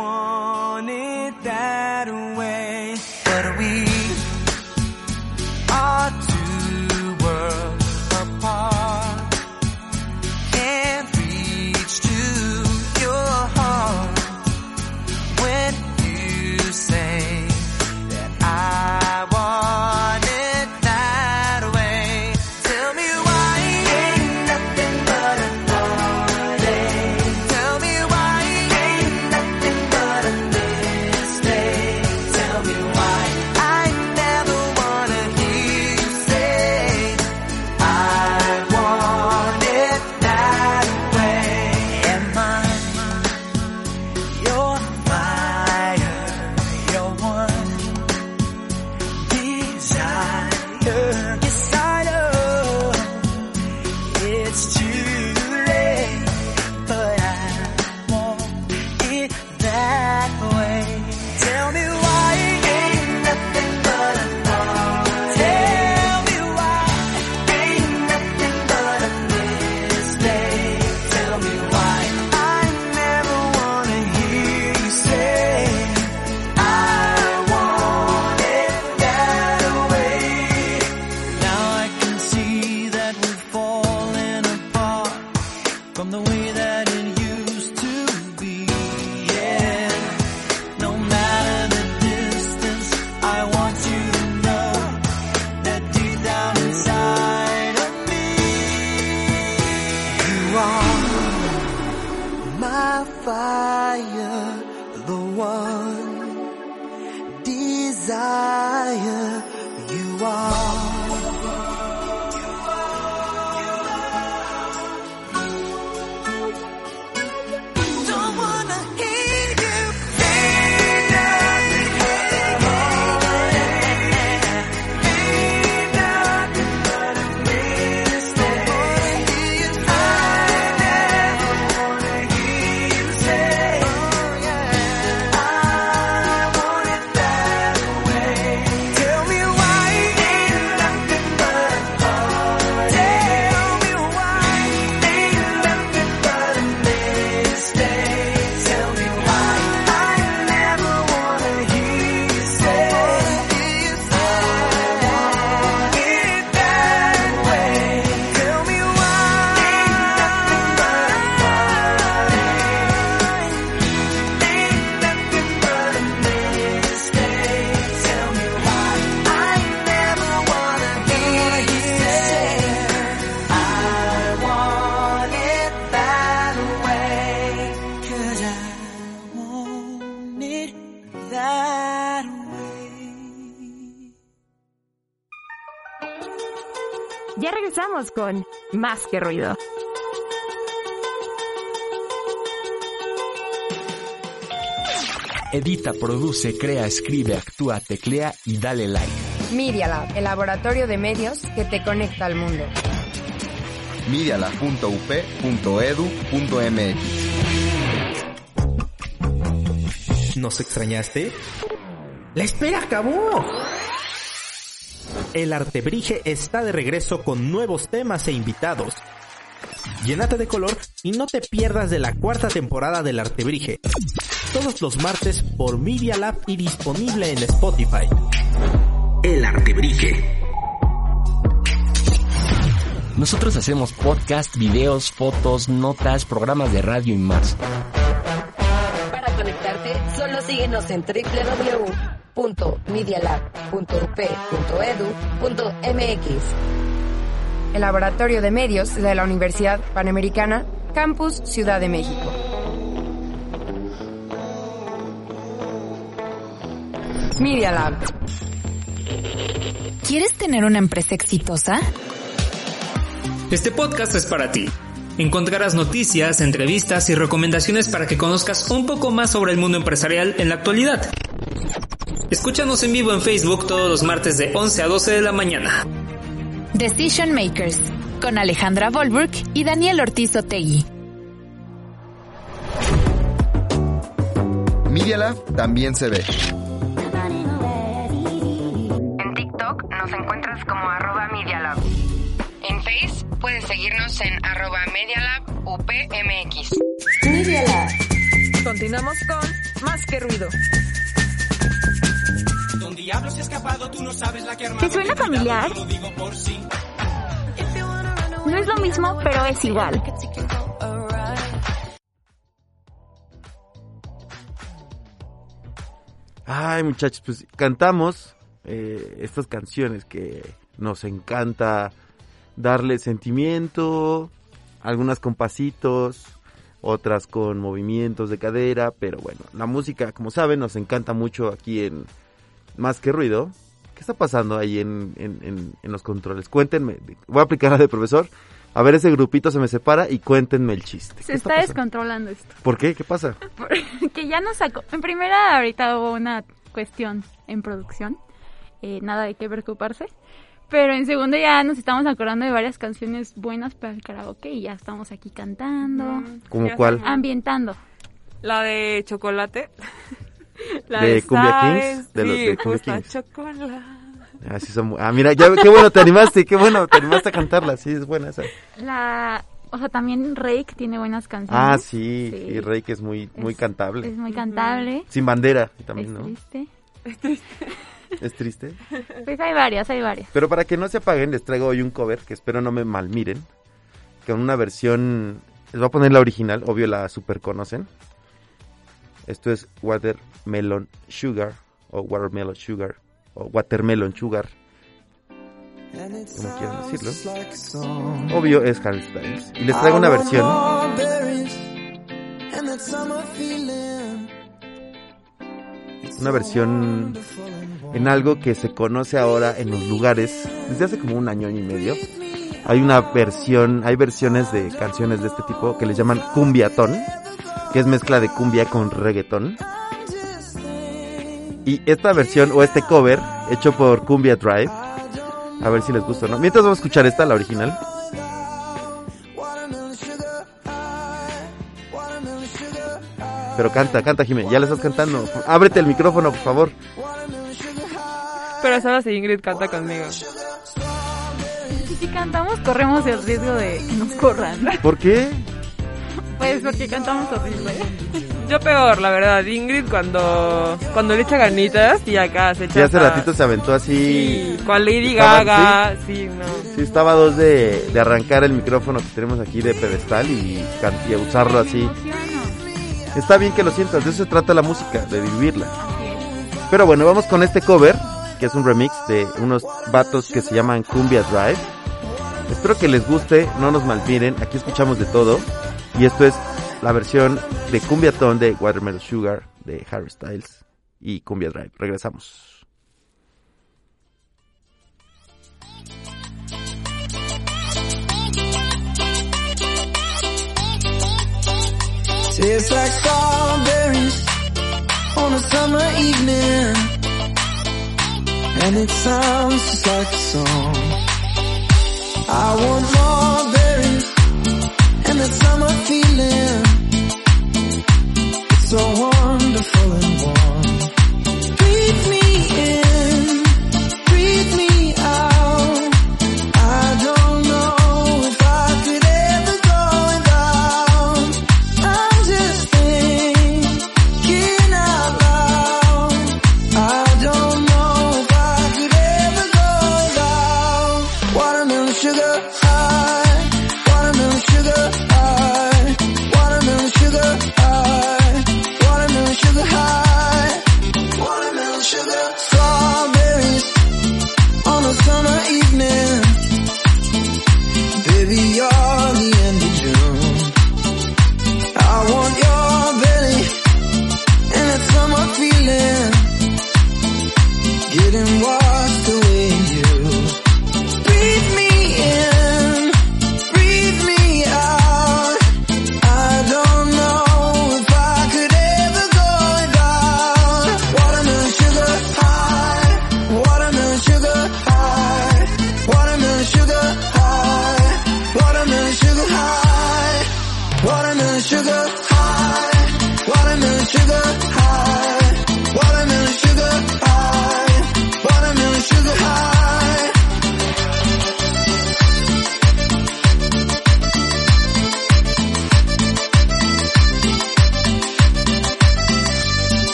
Más que Ruido. Edita, produce, crea, escribe, actúa, teclea y dale like. Media Lab, el laboratorio de medios que te conecta al mundo. mediala.up.edu.mx. ¿Nos extrañaste? ¡La espera acabó! El Artebrige está de regreso con nuevos temas e invitados. Llénate de color y no te pierdas de la cuarta temporada del Artebrige. Todos los martes por Media Lab y disponible en Spotify. El Artebrige. Nosotros hacemos podcast, videos, fotos, notas, programas de radio y más. Síguenos en www.medialab.up.edu.mx. El laboratorio de medios de la Universidad Panamericana, Campus Ciudad de México. Media Lab. ¿Quieres tener una empresa exitosa? Este podcast es para ti. Encontrarás noticias, entrevistas y recomendaciones para que conozcas un poco más sobre el mundo empresarial en la actualidad. Escúchanos en vivo en Facebook todos los martes de 11 a 12 de la mañana. Decision Makers, con Alejandra Volburg y Daniel Ortiz Otegui. Media Lab también se ve. En TikTok nos encuentras como arroba Media Lab. En Face puedes seguirnos en arroba Media Lab UPMX. Media Lab. Continuamos con Más que Ruido. ¿Te suena familiar? No es lo mismo, pero es igual. Ay, muchachos, pues cantamos eh, estas canciones que nos encanta darle sentimiento, algunas con pasitos, otras con movimientos de cadera, pero bueno, la música, como saben, nos encanta mucho aquí en Más que Ruido. ¿Qué está pasando ahí en, en, en, en los controles? Cuéntenme, voy a aplicar la de profesor. A ver, ese grupito se me separa y cuéntenme el chiste. Se ¿Qué está pasando? descontrolando esto. ¿Por qué? ¿Qué pasa? que ya nos sacó. En primera, ahorita hubo una cuestión en producción. eh, nada de qué preocuparse. Pero en segundo ya nos estamos acordando de varias canciones buenas para el karaoke y ya estamos aquí cantando. ¿Cómo cuál? Ambientando. La de chocolate. ¿De Cumbia Sabes, Kings? De los sí, de Cumbia Kings. chocolate. Ah, sí son ah, mira, ya, qué bueno te animaste, qué bueno te animaste a cantarla, sí, es buena esa. La, o sea, también Rake tiene buenas canciones. Ah, sí, Sí. Rey que es muy, muy Es- cantable. Es muy cantable. Sin bandera también, es ¿no? triste. Es triste. Pues hay varias, hay varias. Pero para que no se apaguen, les traigo hoy un cover que espero no me malmiren. Con una versión. Les voy a poner la original, obvio la super conocen. Esto es Watermelon Sugar. O Watermelon Sugar. O Watermelon Sugar. Como quieran decirlo. Obvio es Harry Styles. Y les traigo una versión. Una versión en algo que se conoce ahora en los lugares desde hace como un año y medio. Hay una versión, hay versiones de canciones de este tipo que les llaman cumbiatón, que es mezcla de cumbia con reggaetón. Y esta versión o este cover hecho por Cumbia Drive, a ver si les gusta, o ¿no? Mientras vamos a escuchar esta, la original. Pero canta, canta Jimé, ya le estás cantando. Ábrete el micrófono, por favor. Pero sabes si Ingrid canta conmigo. Y si cantamos, corremos el riesgo de que nos corran. ¿Por qué? Pues porque cantamos horrible. Yo peor, la verdad. Ingrid cuando cuando le echa ganitas y acá se echa. Sí, hace hasta- ratito se aventó así. Sí, con Lady Estaba- Gaga. Sí, no. Sí, estaba a dos de, de arrancar el micrófono que tenemos aquí de pedestal y, y usarlo así. Está bien que lo sientas, de eso se trata la música, de vivirla. Pero bueno, vamos con este cover, que es un remix de unos vatos que se llaman Cumbia Drive. Espero que les guste, no nos malmiren, aquí escuchamos de todo. Y esto es la versión de Cumbiatón de Watermelon Sugar de Harry Styles y Cumbia Drive. Regresamos. Tastes like strawberries on a summer evening. And it sounds just like a song. I want more berries and that summer feeling. It's so wonderful and warm.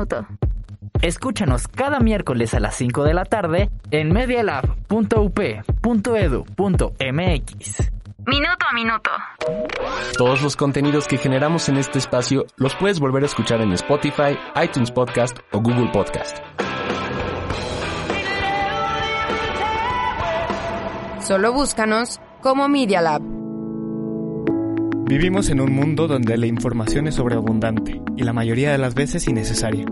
Minuto. Escúchanos cada miércoles a las 5 de la tarde en medialab.up.edu.mx. Minuto a minuto. Todos los contenidos que generamos en este espacio los puedes volver a escuchar en Spotify, iTunes Podcast o Google Podcast. Solo búscanos como Media Lab. Vivimos en un mundo donde la información es sobreabundante y la mayoría de las veces innecesaria.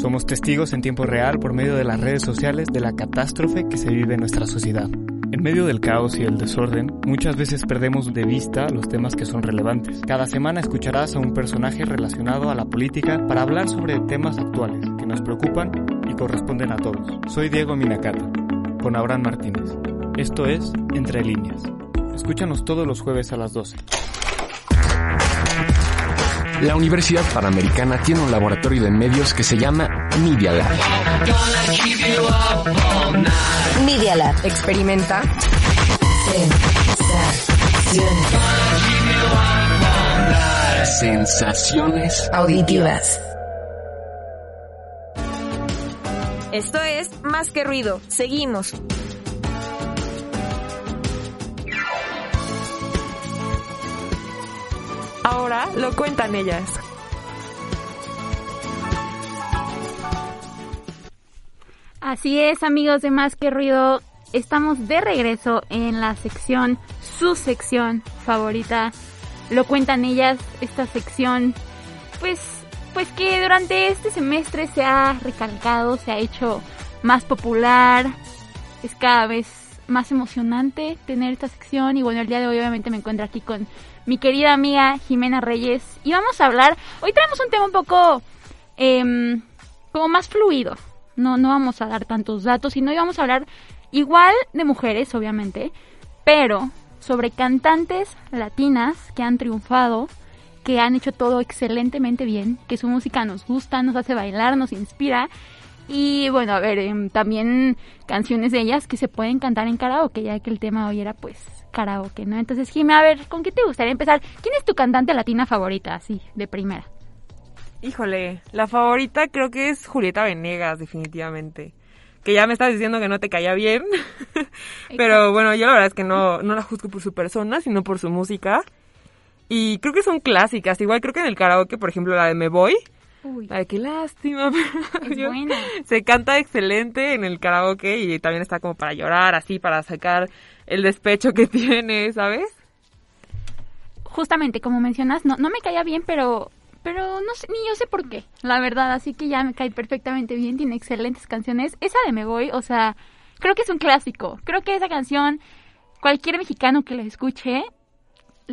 Somos testigos en tiempo real por medio de las redes sociales de la catástrofe que se vive en nuestra sociedad. En medio del caos y el desorden, muchas veces perdemos de vista los temas que son relevantes. Cada semana escucharás a un personaje relacionado a la política para hablar sobre temas actuales que nos preocupan y corresponden a todos. Soy Diego Minacata, con Abraham Martínez. Esto es Entre Líneas. Escúchanos todos los jueves a las 12. La Universidad Panamericana tiene un laboratorio de medios que se llama Media Lab. Media Lab. Experimenta. Sensaciones Auditivas. Esto es Más que Ruido. Seguimos. Ahora lo cuentan ellas. Así es, amigos de Más que Ruido. Estamos de regreso en la sección, su sección favorita. Lo cuentan ellas, esta sección, pues, pues que durante este semestre se ha recalcado, se ha hecho más popular. Es cada vez más emocionante tener esta sección. Y bueno, el día de hoy obviamente me encuentro aquí con mi querida amiga Jimena Reyes. Y vamos a hablar, hoy tenemos un tema un poco em, como más fluido. No, no vamos a dar tantos datos, sino hoy vamos a hablar igual de mujeres, obviamente, pero sobre cantantes latinas que han triunfado, que han hecho todo excelentemente bien, que su música nos gusta, nos hace bailar, nos inspira. Y bueno, a ver, em, también canciones de ellas que se pueden cantar en karaoke, ya que el tema hoy era pues karaoke, ¿no? Entonces, Jimé, a ver, ¿con qué te gustaría empezar? ¿Quién es tu cantante latina favorita, así, de primera? Híjole, la favorita creo que es Julieta Venegas, definitivamente. Que ya me estás diciendo que no te caía bien. Pero bueno, yo la verdad es que no, no la juzgo por su persona, sino por su música. Y creo que son clásicas. Igual creo que en el karaoke, por ejemplo, la de Me Voy. Uy. La de qué lástima. Es Yo- buena. Se canta excelente en el karaoke y también está como para llorar, así, para sacar el despecho que tiene, ¿sabes? Justamente, como mencionas, no, no me caía bien, pero pero no sé, ni yo sé por qué, la verdad, así que ya me cae perfectamente bien, tiene excelentes canciones. Esa de Me Voy, o sea, creo que es un clásico. Creo que esa canción, cualquier mexicano que la escuche,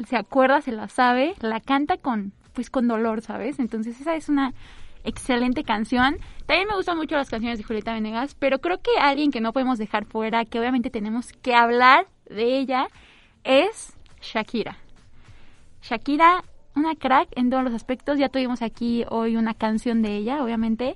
se acuerda, se la sabe, la canta con, pues con dolor, ¿sabes? Entonces esa es una excelente canción. También me gustan mucho las canciones de Julieta Venegas, pero creo que alguien que no podemos dejar fuera, que obviamente tenemos que hablar de ella, es Shakira. Shakira, una crack en todos los aspectos. Ya tuvimos aquí hoy una canción de ella, obviamente.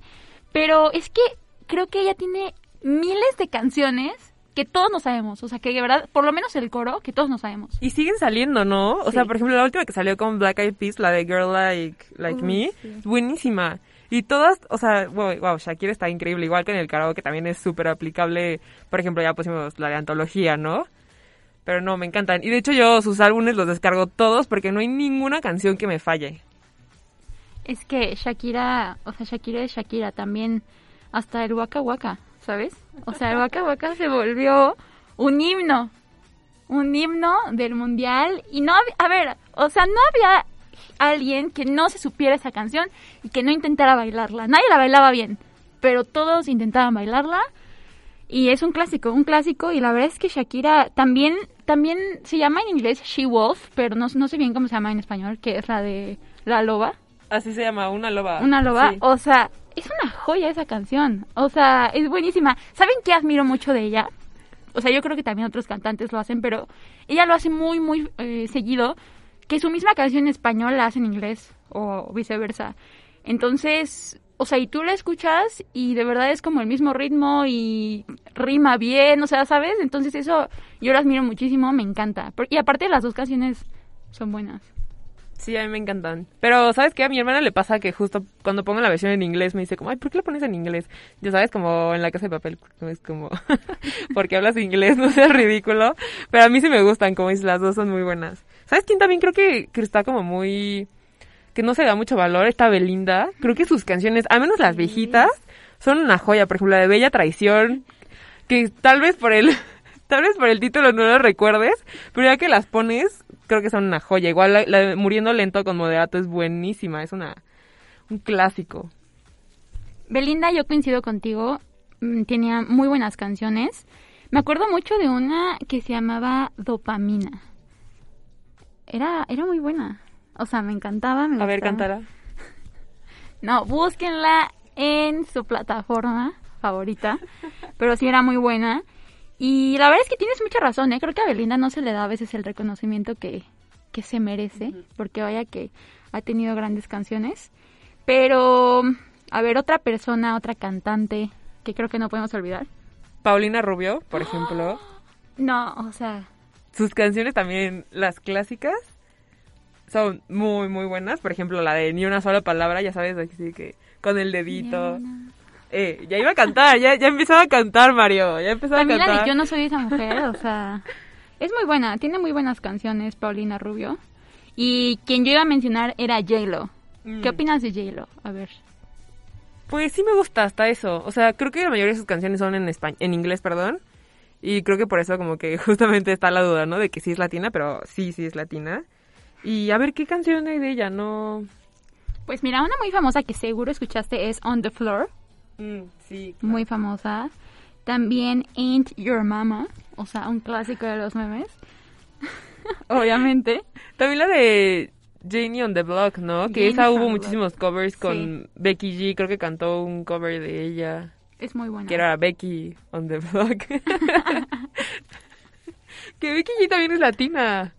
Pero es que creo que ella tiene miles de canciones que todos no sabemos. O sea, que de verdad, por lo menos el coro, que todos no sabemos. Y siguen saliendo, ¿no? O sea, por ejemplo, la última que salió con Black Eyed Peas, la de Girl Like, like Me, sí. es buenísima. Y todas, o sea, wow, wow, Shakira está increíble, igual que en el karaoke también es súper aplicable. Por ejemplo, ya pusimos la de antología, ¿no? Pero no, me encantan. Y de hecho yo sus álbumes los descargo todos porque no hay ninguna canción que me falle. Es que Shakira, o sea, Shakira es Shakira también, hasta el Waka Waka, ¿sabes? O sea, el Waka Waka se volvió un himno, un himno del mundial y no, hab- a ver, o sea, no había alguien que no se supiera esa canción y que no intentara bailarla. Nadie la bailaba bien, pero todos intentaban bailarla y es un clásico, un clásico y la verdad es que Shakira también también se llama en inglés She Wolf, pero no, no sé bien cómo se llama en español, que es la de la loba. Así se llama, una loba. Una loba, Sí. o sea, es una joya esa canción. O sea, es buenísima. ¿Saben qué admiro mucho de ella? O sea, yo creo que también otros cantantes lo hacen, pero ella lo hace muy, muy eh, seguido, que su misma canción en español la hace en inglés o viceversa. Entonces, o sea, y tú la escuchas y de verdad es como el mismo ritmo y rima bien, o sea, ¿sabes? Entonces eso yo lo admiro muchísimo, me encanta. Y aparte las dos canciones son buenas. Sí, a mí me encantan. Pero, ¿sabes qué? A mi hermana le pasa que justo cuando pongo la versión en inglés me dice como, ay, ¿por qué la pones en inglés? Ya sabes, como en la casa de papel, es como, porque hablas inglés, no seas ridículo. Pero a mí sí me gustan, como dices, las dos son muy buenas. ¿Sabes quién también creo que, que está como muy, que no se da mucho valor? Está Belinda. Creo que sus canciones, al menos las viejitas, son una joya. Por ejemplo, la de Bella Traición, que tal vez por el, tal vez por el título no lo recuerdes, pero ya que las pones, creo que son una joya. Igual la, la de Muriendo Lento con Moderato es buenísima, es una, un clásico. Belinda, yo coincido contigo, mm, tenía muy buenas canciones. Me acuerdo mucho de una que se llamaba Dopamina. Era, era muy buena. O sea, me encantaba. Me A ver, cántala. No, búsquenla en su plataforma favorita. Pero sí era muy buena. Y la verdad es que tienes mucha razón, ¿eh? Creo que a Belinda no se le da a veces el reconocimiento que, que se merece. Porque vaya que ha tenido grandes canciones. Pero, a ver, otra persona, otra cantante que creo que no podemos olvidar. Paulina Rubio, por ejemplo. No, o sea, Sus canciones también, las clásicas, son muy, muy buenas. Por ejemplo, la de Ni una sola palabra, ya sabes, así que con el dedito. Eh, ya iba a cantar, ya, ya empezaba a cantar, Mario. Ya empezaba también a la cantar. de Yo no soy esa mujer, o sea, es muy buena, tiene muy buenas canciones Paulina Rubio. Y quien yo iba a mencionar era J-Lo. Mm. ¿Qué opinas de J-Lo? A ver. Pues sí me gusta hasta eso. O sea, creo que la mayoría de sus canciones son en español, en inglés, perdón. Y creo que por eso como que justamente está la duda, ¿no? De que sí es latina, pero sí, sí es latina. Y a ver, ¿qué canción hay de ella? No... Pues mira, una muy famosa que seguro escuchaste es On the Floor. Mm, sí. Muy famosa. También Ain't Your Mama. O sea, un clásico de los memes. Obviamente. También la de Janie on the Block, ¿no? Que esa hubo muchísimos covers con Sí. Becky G. Creo que cantó un cover de ella. Es muy buena. Que era Becky on the Block. que Becky G también es latina.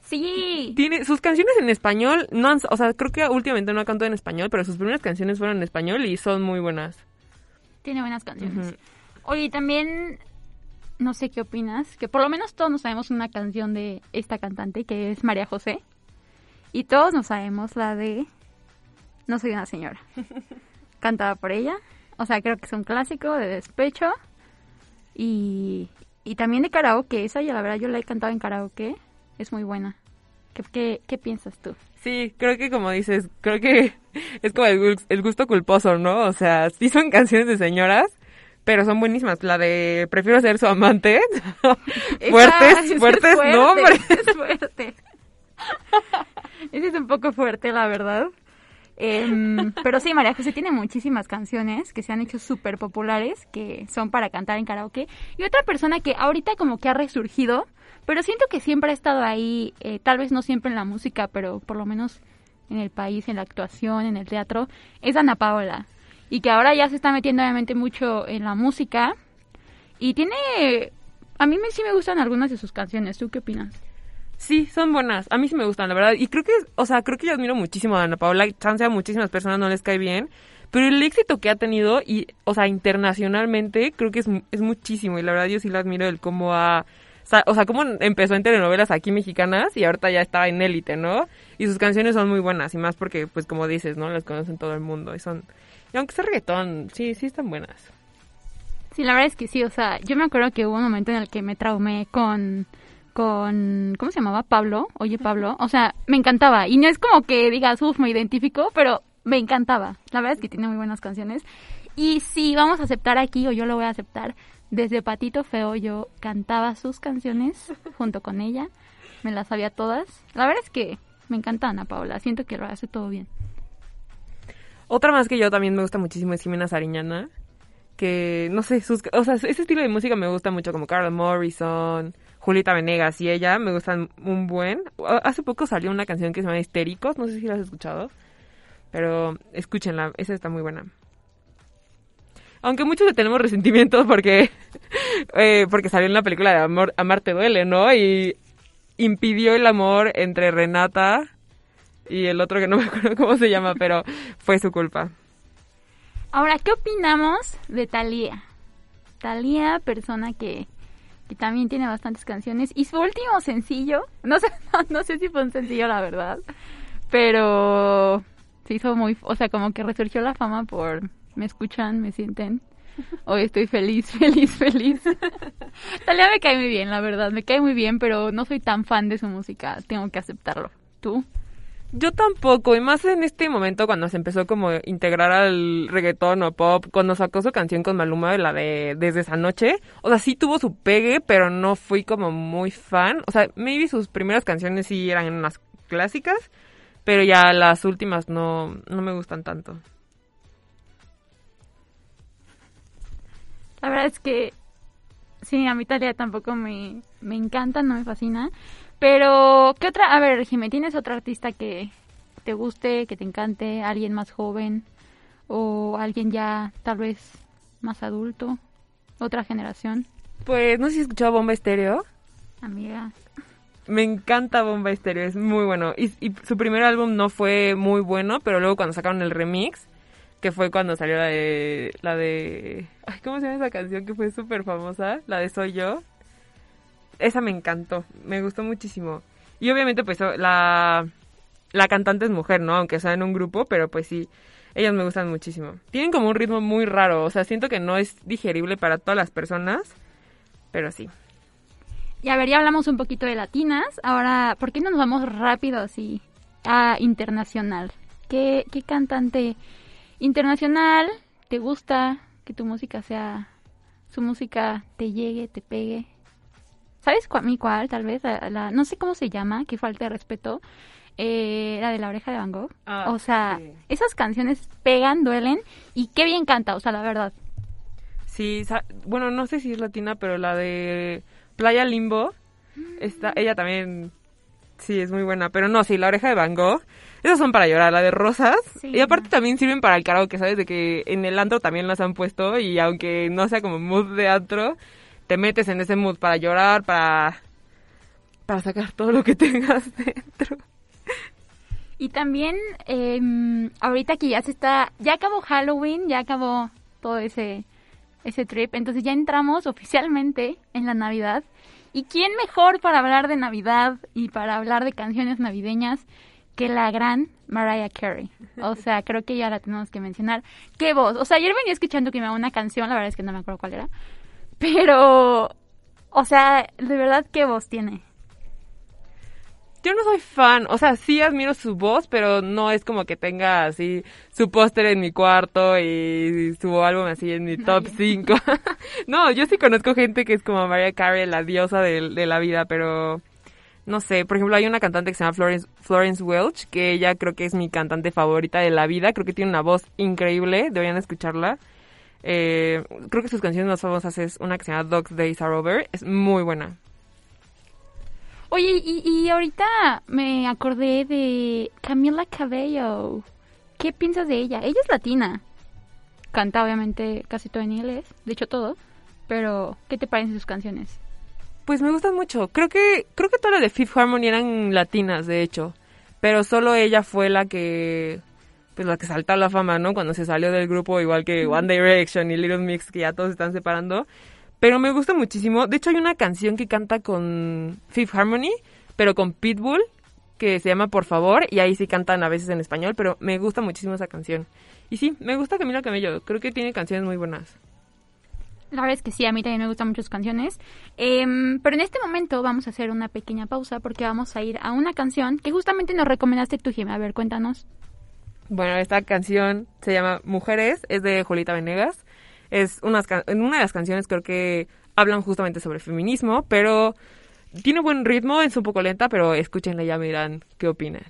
Sí. Tiene sus canciones en español, no han- o sea, creo que últimamente no ha cantado en español, pero sus primeras canciones fueron en español y son muy buenas. Tiene buenas canciones. Oye, también, no sé qué opinas, que por lo menos todos nos sabemos una canción de esta cantante, que es María José. Y todos nos sabemos la de No soy una señora. Cantada por ella. O sea, creo que es un clásico de despecho. Y, y también de karaoke. Esa ya la verdad yo la he cantado en karaoke. Es muy buena. ¿Qué, qué, qué piensas tú? Sí, creo que como dices, creo que es como el, el gusto culposo, ¿no? O sea, sí son canciones de señoras, pero son buenísimas. La de Prefiero ser su amante. Fuertes, fuertes fuerte, nombres. Es fuerte. Ese es un poco fuerte, la verdad. Em, pero sí, María José tiene muchísimas canciones que se han hecho súper populares, que son para cantar en karaoke. Y otra persona que ahorita como que ha resurgido, pero siento que siempre ha estado ahí, eh, tal vez no siempre en la música, pero por lo menos en el país, en la actuación, en el teatro, es Ana Paola. Y que ahora ya se está metiendo obviamente mucho en la música. Y tiene... A mí sí me gustan algunas de sus canciones. ¿Tú qué opinas? Sí, son buenas. A mí sí me gustan, la verdad. Y creo que, o sea, creo que yo admiro muchísimo a Ana Paola. Chance a muchísimas personas no les cae bien. Pero el éxito que ha tenido, y, o sea, internacionalmente, creo que es, es muchísimo. Y la verdad yo sí la admiro el cómo ha... O sea, cómo empezó en telenovelas aquí mexicanas y ahorita ya está en élite, ¿no? Y sus canciones son muy buenas. Y más porque, pues como dices, ¿no? Las conocen todo el mundo. Y son... Y aunque sea reggaetón, sí, sí están buenas. Sí, la verdad es que sí. O sea, yo me acuerdo que hubo un momento en el que me traumé con... con ¿Cómo se llamaba? Pablo. Oye, Pablo. O sea, me encantaba. Y no es como que digas, uff, me identifico, pero me encantaba. La verdad es que tiene muy buenas canciones. Y sí, vamos a aceptar aquí, o yo lo voy a aceptar, desde Patito Feo yo cantaba sus canciones junto con ella. Me las sabía todas. La verdad es que me encanta Ana Paula. Siento que lo hace todo bien. Otra más que yo también me gusta muchísimo es Jimena Sariñana. Que, no sé, o sea, ese estilo de música me gusta mucho, como Carla Morrison, Julieta Venegas y ella, me gustan un buen. Hace poco salió una canción que se llama Histéricos, no sé si la has escuchado, pero escúchenla, esa está muy buena. Aunque muchos le tenemos resentimientos porque, eh, porque salió en la película de Amor, Amar te duele, ¿no? Y impidió el amor entre Renata y el otro que no me acuerdo cómo se llama, pero fue su culpa. Ahora, ¿qué opinamos de Thalía? Thalía, persona que, que también tiene bastantes canciones. Y su último sencillo, no sé, no, sé si fue un sencillo, la verdad, pero se hizo muy, o sea, como que resurgió la fama por me escuchan, me sienten. Hoy estoy feliz, feliz, feliz. Thalía me cae muy bien, la verdad, me cae muy bien, pero no soy tan fan de su música, tengo que aceptarlo. ¿Tú? Yo tampoco, y más en este momento cuando se empezó como a integrar al reggaetón o pop, cuando sacó su canción con Maluma, la de Desde esa noche, o sea, sí tuvo su pegue, pero no fui como muy fan, o sea, maybe sus primeras canciones sí eran unas clásicas, pero ya las últimas no, no me gustan tanto. La verdad es que sí, a mí Talia tampoco me, me encanta, no me fascina. Pero, ¿qué otra? A ver, Jimé, ¿tienes otra artista que te guste, que te encante? ¿Alguien más joven? ¿O alguien ya tal vez más adulto? ¿Otra generación? Pues no sé si has escuchado Bomba Estéreo. Amiga. Me encanta Bomba Estéreo, es muy bueno. Y, y su primer álbum no fue muy bueno, pero luego cuando sacaron el remix, que fue cuando salió la de... La de ay, ¿Cómo se llama esa canción que fue súper famosa? La de Soy Yo. Esa me encantó, me gustó muchísimo. Y obviamente pues la, la cantante es mujer, ¿no? Aunque sea en un grupo, pero pues sí, ellas me gustan muchísimo. Tienen como un ritmo muy raro, o sea, siento que no es digerible para todas las personas, pero sí. y a ver, ya hablamos un poquito de latinas. Ahora, ¿por qué no nos vamos rápido así a internacional? ¿Qué, qué cantante internacional te gusta que tu música sea, su música te llegue, te pegue? ¿Sabes cu- a mí cuál, tal vez? La, la- no sé cómo se llama, qué falta de respeto. Eh, la de la oreja de Van Gogh. Ah, o sea, sí. esas canciones pegan, duelen y qué bien canta, o sea, la verdad. Sí, bueno, no sé si es latina, pero la de Playa Limbo, está, ella también, sí, es muy buena. Pero no, sí, La Oreja de Van Gogh, esas son para llorar, la de Rosas. Sí. Y aparte también sirven para el karaoke, ¿sabes? De que en el antro también las han puesto y aunque no sea como mood de antro, te metes en ese mood para llorar, para, para sacar todo lo que tengas dentro. Y también, eh, ahorita que ya se está, ya acabó Halloween, ya acabó todo ese, ese trip, entonces ya entramos oficialmente en la Navidad. ¿Y quién mejor para hablar de Navidad y para hablar de canciones navideñas que la gran Mariah Carey? O sea, creo que ya la tenemos que mencionar. ¿Qué voz? O sea, ayer venía escuchando que me una canción, la verdad es que no me acuerdo cuál era, pero, o sea, de verdad, ¿qué voz tiene? Yo no soy fan, o sea, sí admiro su voz, pero no es como que tenga así su póster en mi cuarto y su álbum así en mi top 5. no, yo sí conozco gente que es como Mariah Carey, la diosa de, de la vida, pero no sé, por ejemplo, hay una cantante que se llama Florence, Florence Welch, que ella creo que es mi cantante favorita de la vida, creo que tiene una voz increíble, deberían escucharla. Eh, creo que sus canciones más famosas es una que se llama Dogs Days Are Over, es muy buena. Oye, y, y ahorita me acordé de Camila Cabello. ¿Qué piensas de ella? Ella es latina. Canta obviamente casi todo en inglés, de hecho todo. Pero, ¿qué te parecen sus canciones? Pues me gustan mucho. Creo que creo que todas las de Fifth Harmony eran latinas, de hecho. Pero solo ella fue la que pues la que saltó a la fama, ¿no? Cuando se salió del grupo, igual que One Direction y Little Mix, que ya todos se están separando. Pero me gusta muchísimo. De hecho, hay una canción que canta con Fifth Harmony, pero con Pitbull, que se llama Por Favor, y ahí sí cantan a veces en español, pero me gusta muchísimo esa canción. Y sí, me gusta Camila Camello. Creo que tiene canciones muy buenas. La verdad es que sí, a mí también me gustan mucho sus canciones. Em, pero en este momento vamos a hacer una pequeña pausa porque vamos a ir a una canción que justamente nos recomendaste tú, Jimmy. A ver, cuéntanos. Bueno, esta canción se llama Mujeres, es de Jolita Venegas. Es unas una de las canciones creo que hablan justamente sobre feminismo, pero tiene buen ritmo, es un poco lenta, pero escúchenla y ya me qué opinan.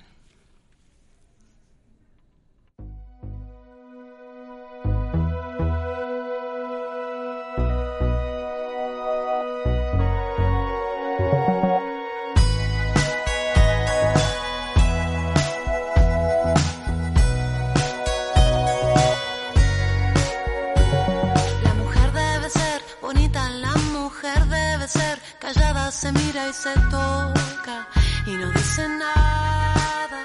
Se mira y se toca y no dice nada.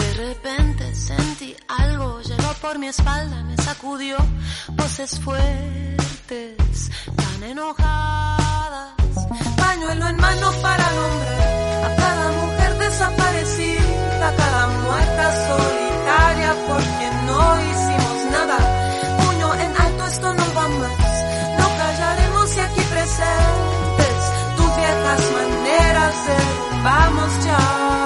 De repente sentí algo, llegó por mi espalda, me sacudió voces fuertes, tan enojadas. Pañuelo en mano para nombrar a cada mujer desaparecida, a cada muerta solitaria por quien no hicimos nada puño en alto, esto no va más. No callaremos y aquí viejas maneras de vamos ya.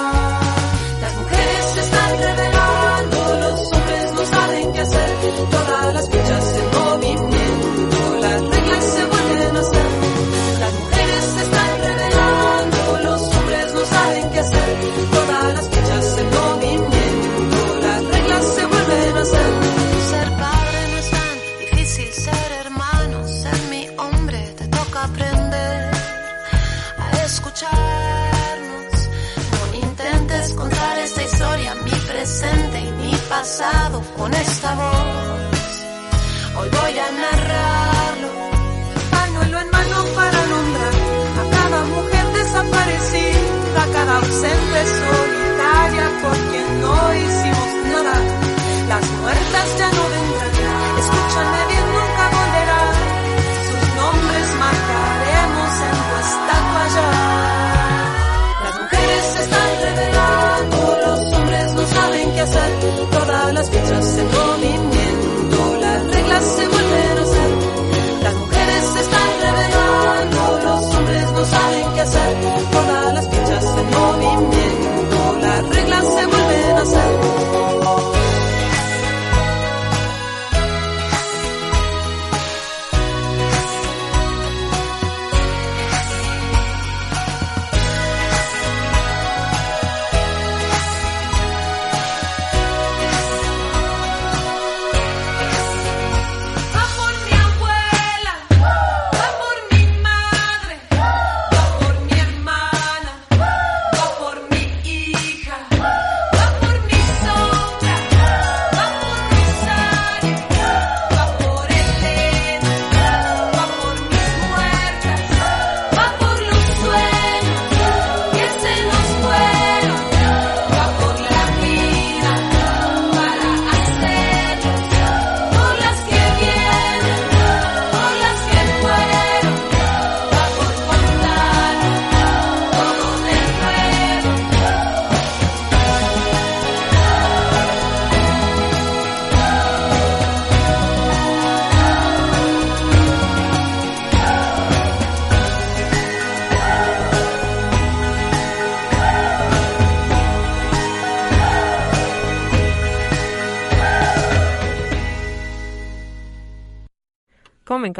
Hoy voy a narrarlo. Pañuelo en mano para nombrar a cada mujer desaparecida, a cada ausente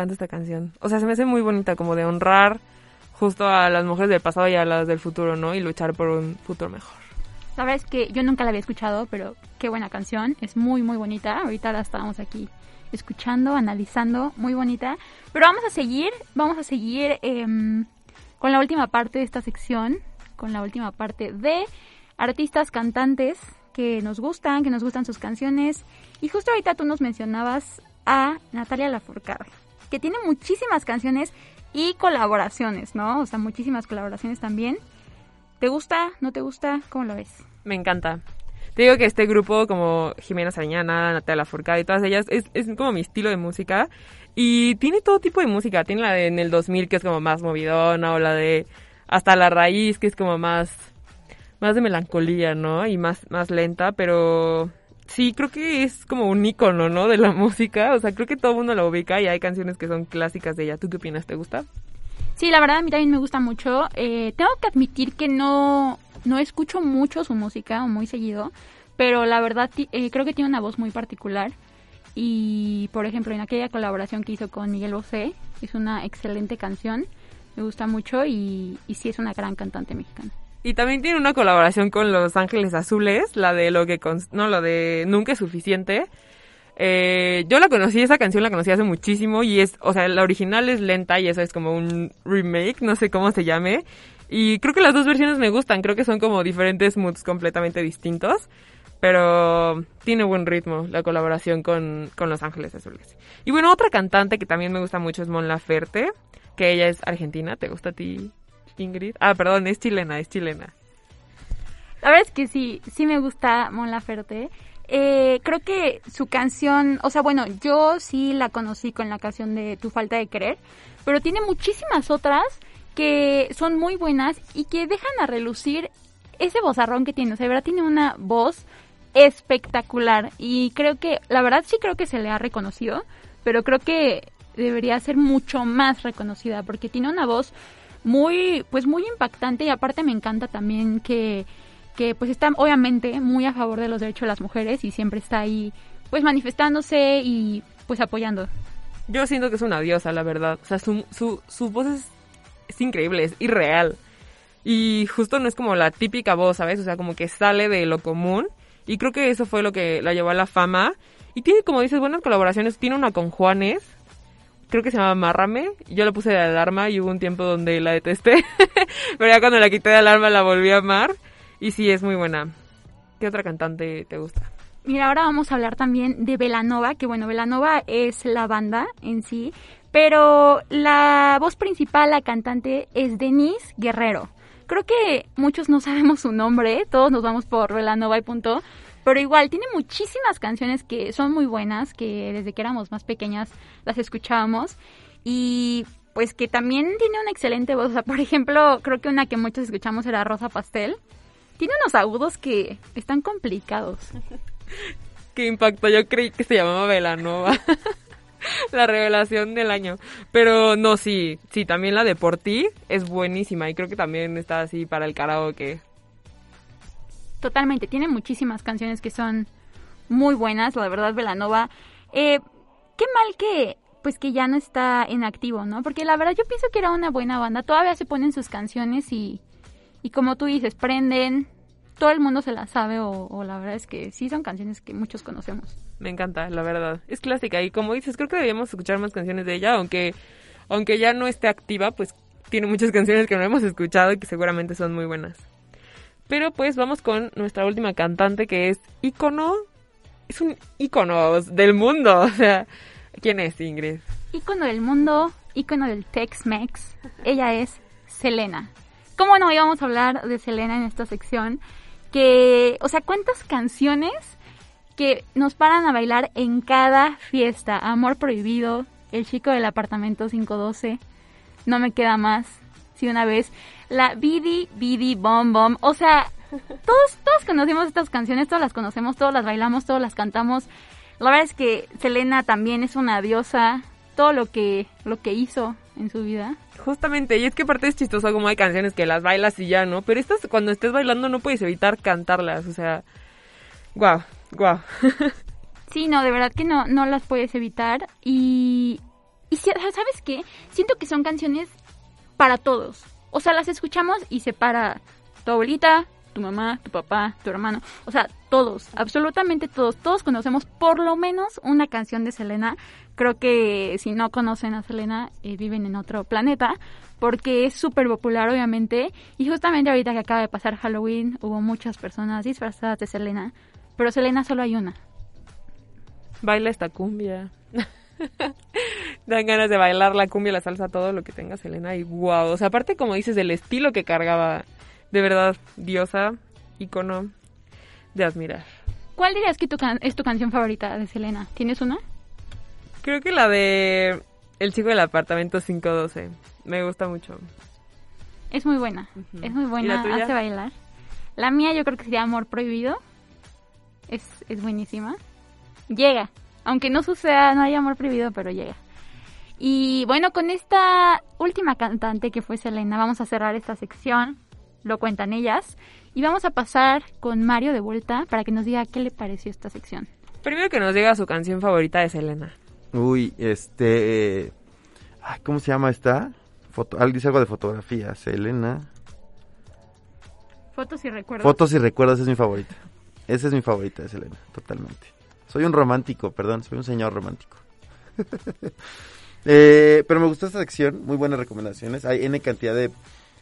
encanta esta canción. O sea, se me hace muy bonita, como de honrar justo a las mujeres del pasado y a las del futuro, ¿no? Y luchar por un futuro mejor. La verdad es que yo nunca la había escuchado, pero qué buena canción. Es muy, muy bonita. Ahorita la estábamos aquí escuchando, analizando. Muy bonita. Pero vamos a seguir, vamos a seguir em, con la última parte de esta sección. Con la última parte de artistas, cantantes que nos gustan, que nos gustan sus canciones. Y justo ahorita tú nos mencionabas a Natalia Lafourcade, que tiene muchísimas canciones y colaboraciones, ¿no? O sea, muchísimas colaboraciones también. ¿Te gusta? ¿No te gusta? ¿Cómo lo ves? Me encanta. Te digo que este grupo, como Jimena Sariñana, Natalia Lafourcade y todas ellas, es, es como mi estilo de música. Y tiene todo tipo de música. Tiene la de en el 2000, que es como más movidona, o la de hasta la raíz, que es como más, más de melancolía, ¿no? Y más, más lenta, pero sí, creo que es como un icono, ¿no? De la música. O sea, creo que todo el mundo la ubica y hay canciones que son clásicas de ella. ¿Tú qué opinas? ¿Te gusta? Sí, la verdad a mí también me gusta mucho. Eh, tengo que admitir que no, no escucho mucho su música o muy seguido, pero la verdad eh, creo que tiene una voz muy particular. Y por ejemplo, en aquella colaboración que hizo con Miguel Bosé, es una excelente canción. Me gusta mucho y sí es una gran cantante mexicana. Y también tiene una colaboración con Los Ángeles Azules, la de lo que cons- no, lo de Nunca es suficiente. Eh, yo la conocí, esa canción la conocí hace muchísimo y es, o sea, la original es lenta y eso es como un remake, no sé cómo se llame. Y creo que las dos versiones me gustan, creo que son como diferentes moods completamente distintos. Pero tiene buen ritmo la colaboración con, con Los Ángeles Azules. Y bueno, otra cantante que también me gusta mucho es Mon Laferte, que ella es argentina. ¿Te gusta a ti, Ingrid? Ah, perdón, es chilena, es chilena. La verdad es que sí, sí me gusta Mon Laferte. Eh, creo que su canción, o sea, bueno, yo sí la conocí con la canción de Tu falta de querer, pero tiene muchísimas otras que son muy buenas y que dejan a relucir ese vozarrón que tiene. O sea, de verdad tiene una voz espectacular y creo que, la verdad sí creo que se le ha reconocido, pero creo que debería ser mucho más reconocida porque tiene una voz muy, pues muy impactante y aparte me encanta también que, que pues está obviamente muy a favor de los derechos de las mujeres y siempre está ahí pues manifestándose y pues apoyando. Yo siento que es una diosa, la verdad. O sea, su, su, su voz es, es increíble, es irreal. Y justo no es como la típica voz, ¿sabes? O sea, como que sale de lo común. Y creo que eso fue lo que la llevó a la fama. Y tiene, como dices, buenas colaboraciones. Tiene una con Juanes. Creo que se llama Márrame. Yo la puse de alarma y hubo un tiempo donde la detesté. Pero ya cuando la quité de alarma la volví a amar. Y sí, es muy buena. ¿Qué otra cantante te gusta? Mira, ahora vamos a hablar también de Velanova, que bueno, Velanova es la banda en sí, pero la voz principal, la cantante, es Denise Guerrero. Creo que muchos no sabemos su nombre, todos nos vamos por Velanova y punto, pero igual tiene muchísimas canciones que son muy buenas, que desde que éramos más pequeñas las escuchábamos y pues que también tiene una excelente voz. O sea, por ejemplo, creo que una que muchos escuchamos era Rosa Pastel. Tiene unos agudos que están complicados. Qué impacto, yo creí que se llamaba Velanova. la revelación del año. Pero no, sí, sí, también la de Por Ti es buenísima y creo que también está así para el karaoke. Totalmente, tiene muchísimas canciones que son muy buenas, la verdad, Velanova. Eh, qué mal que, pues que ya no está en activo, ¿no? Porque la verdad yo pienso que era una buena banda, todavía se ponen sus canciones y, y como tú dices, prenden, todo el mundo se las sabe o, o la verdad es que sí son canciones que muchos conocemos. Me encanta, la verdad. Es clásica y como dices, creo que deberíamos escuchar más canciones de ella, aunque aunque ya no esté activa, pues tiene muchas canciones que no hemos escuchado y que seguramente son muy buenas. Pero pues vamos con nuestra última cantante que es ícono, es un ícono del mundo, o sea, ¿quién es Ingrid? Ícono del mundo, ícono del Tex-Mex, ella es Selena. ¿Cómo no íbamos a hablar de Selena en esta sección? Que, o sea, ¿cuántas canciones que nos paran a bailar en cada fiesta? Amor prohibido, El chico del apartamento 512, No me queda más, si una vez, la Bidi Bidi Bom Bom, o sea, todos, todos conocemos estas canciones, todas las conocemos, todas las bailamos, todas las cantamos. La verdad es que Selena también es una diosa, todo lo que, lo que hizo en su vida. Justamente, y es que aparte es chistoso como hay canciones que las bailas y ya, ¿no? Pero estas cuando estés bailando no puedes evitar cantarlas, o sea, guau, guau. Sí, no, de verdad que no, no las puedes evitar. Y Y ¿sabes qué? Siento que son canciones para todos. O sea, las escuchamos y se para tu abuelita, tu mamá, tu papá, tu hermano. O sea, todos, absolutamente todos. Todos conocemos por lo menos una canción de Selena. Creo que si no conocen a Selena, eh, viven en otro planeta. Porque es súper popular, obviamente. Y justamente ahorita que acaba de pasar Halloween, hubo muchas personas disfrazadas de Selena. Pero Selena solo hay una. Baila esta cumbia. Dan ganas de bailar la cumbia, la salsa, todo lo que tenga Selena. Y wow. O sea, aparte, como dices, del estilo que cargaba. De verdad, diosa, icono de admirar. ¿Cuál dirías que tu can- es tu canción favorita de Selena? ¿Tienes una? Creo que la de El chico del apartamento 512. Me gusta mucho. Es muy buena. Es muy ¿Y buena, hace bailar. La mía yo creo que sería Amor Prohibido. Es, es buenísima. Llega. Aunque no suceda, no hay amor prohibido, pero llega. Y bueno, con esta última cantante que fue Selena, vamos a cerrar esta sección. Lo cuentan ellas. Y vamos a pasar con Mario de vuelta para que nos diga qué le pareció esta sección. Primero que nos diga su canción favorita de Selena. Uy, este... eh, ay, ¿Cómo se llama esta? Foto, dice algo de fotografía. Selena. Fotos y recuerdos. Fotos y recuerdos es mi favorita. Esa es mi favorita de Selena, totalmente. Soy un romántico, perdón, soy un señor romántico. Eh, pero me gustó esta sección, muy buenas recomendaciones. Hay N cantidad de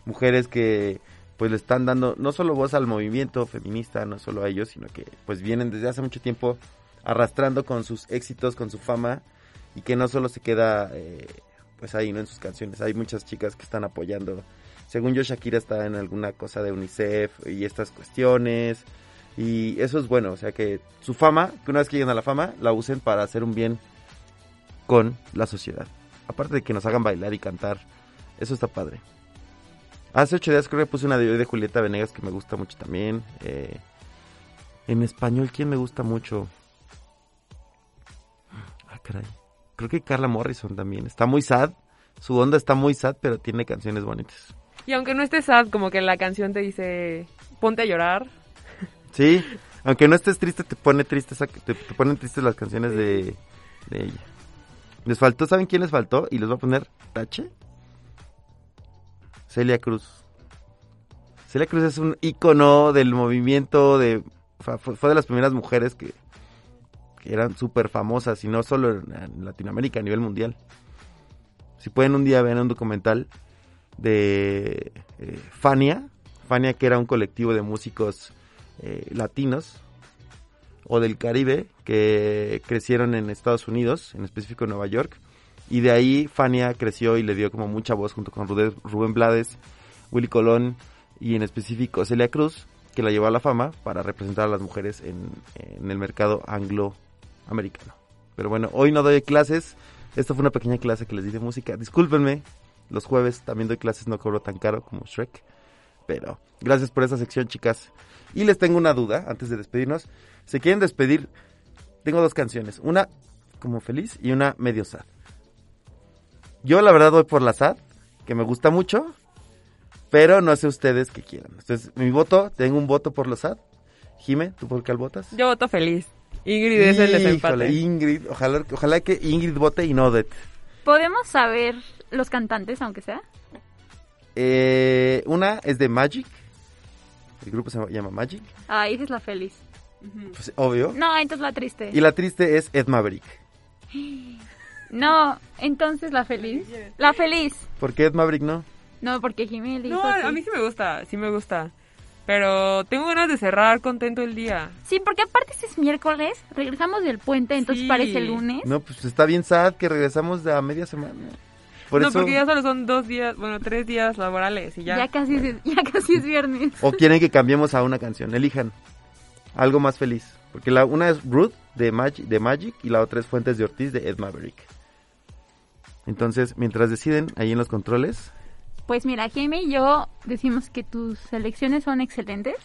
mujeres que pues le están dando no solo voz al movimiento feminista, no solo a ellos, sino que pues vienen desde hace mucho tiempo arrastrando con sus éxitos, con su fama y que no solo se queda eh, pues ahí, ¿no? En sus canciones. Hay muchas chicas que están apoyando. Según yo, Shakira está en alguna cosa de UNICEF y estas cuestiones. Y eso es bueno, o sea que su fama, que una vez que lleguen a la fama, la usen para hacer un bien con la sociedad. Aparte de que nos hagan bailar y cantar, eso está padre. Hace ocho días creo que puse una de de Julieta Venegas que me gusta mucho también. Eh, en español, ¿quién me gusta mucho? Ah, caray. Creo que Carla Morrison también. Está muy sad. Su onda está muy sad, pero tiene canciones bonitas. Y aunque no esté sad, como que la canción te dice, ponte a llorar. Sí, aunque no estés triste, te pone triste te, te ponen tristes las canciones de, ella. Les faltó, ¿saben quién les faltó? Y les voy a poner tache. Celia Cruz. Celia Cruz es un ícono del movimiento de... Fue, de las primeras mujeres que, eran súper famosas, y no solo en, en Latinoamérica, a nivel mundial. Si pueden un día ver un documental de eh, Fania, Fania que era un colectivo de músicos eh, latinos o del Caribe que crecieron en Estados Unidos, en específico en Nueva York. Y de ahí Fania creció y le dio como mucha voz junto con Rubén Blades, Willy Colón y en específico Celia Cruz, que la llevó a la fama para representar a las mujeres en, en el mercado angloamericano. Pero bueno, hoy no doy clases. Esta fue una pequeña clase que les di de música. Discúlpenme, los jueves también doy clases, no cobro tan caro como Shrek. Pero gracias por esta sección, chicas. Y les tengo una duda antes de despedirnos. ¿Se quieren despedir? Tengo dos canciones. Una como feliz y una medio sad. Yo la verdad voy por la sad, que me gusta mucho. Pero no sé ustedes qué quieran. Entonces, mi voto, tengo un voto por la sad. Jime, ¿tú por qué votas? Yo voto feliz. Ingrid es el desempate. Ingrid, ojalá, ojalá que Ingrid vote y no Odette. ¿Podemos saber los cantantes, aunque sea? Eh, una es de Magic. El grupo se llama Magic. Ah, esa es la feliz. Pues, obvio. No, entonces la triste. Y la triste es Ed Maverick. No, entonces la feliz. La feliz. ¿Por qué Ed Maverick no? No, porque Jiménez dijo No, que- a mí sí me gusta, sí me gusta. Pero tengo ganas de cerrar contento el día. Sí, porque aparte este es miércoles, regresamos del puente, entonces Sí. parece lunes. No, pues está bien sad que regresamos de a media semana. Por no, eso, porque ya solo son dos días, bueno, tres días laborales y ya. Ya casi, es, ya casi es viernes. O quieren que cambiemos a una canción. Elijan algo más feliz. Porque la una es Ruth de Magic, de Magic y la otra es Fuentes de Ortiz de Ed Maverick. Entonces, mientras deciden ahí en los controles, Pues mira, Jaime y yo decimos que tus selecciones son excelentes.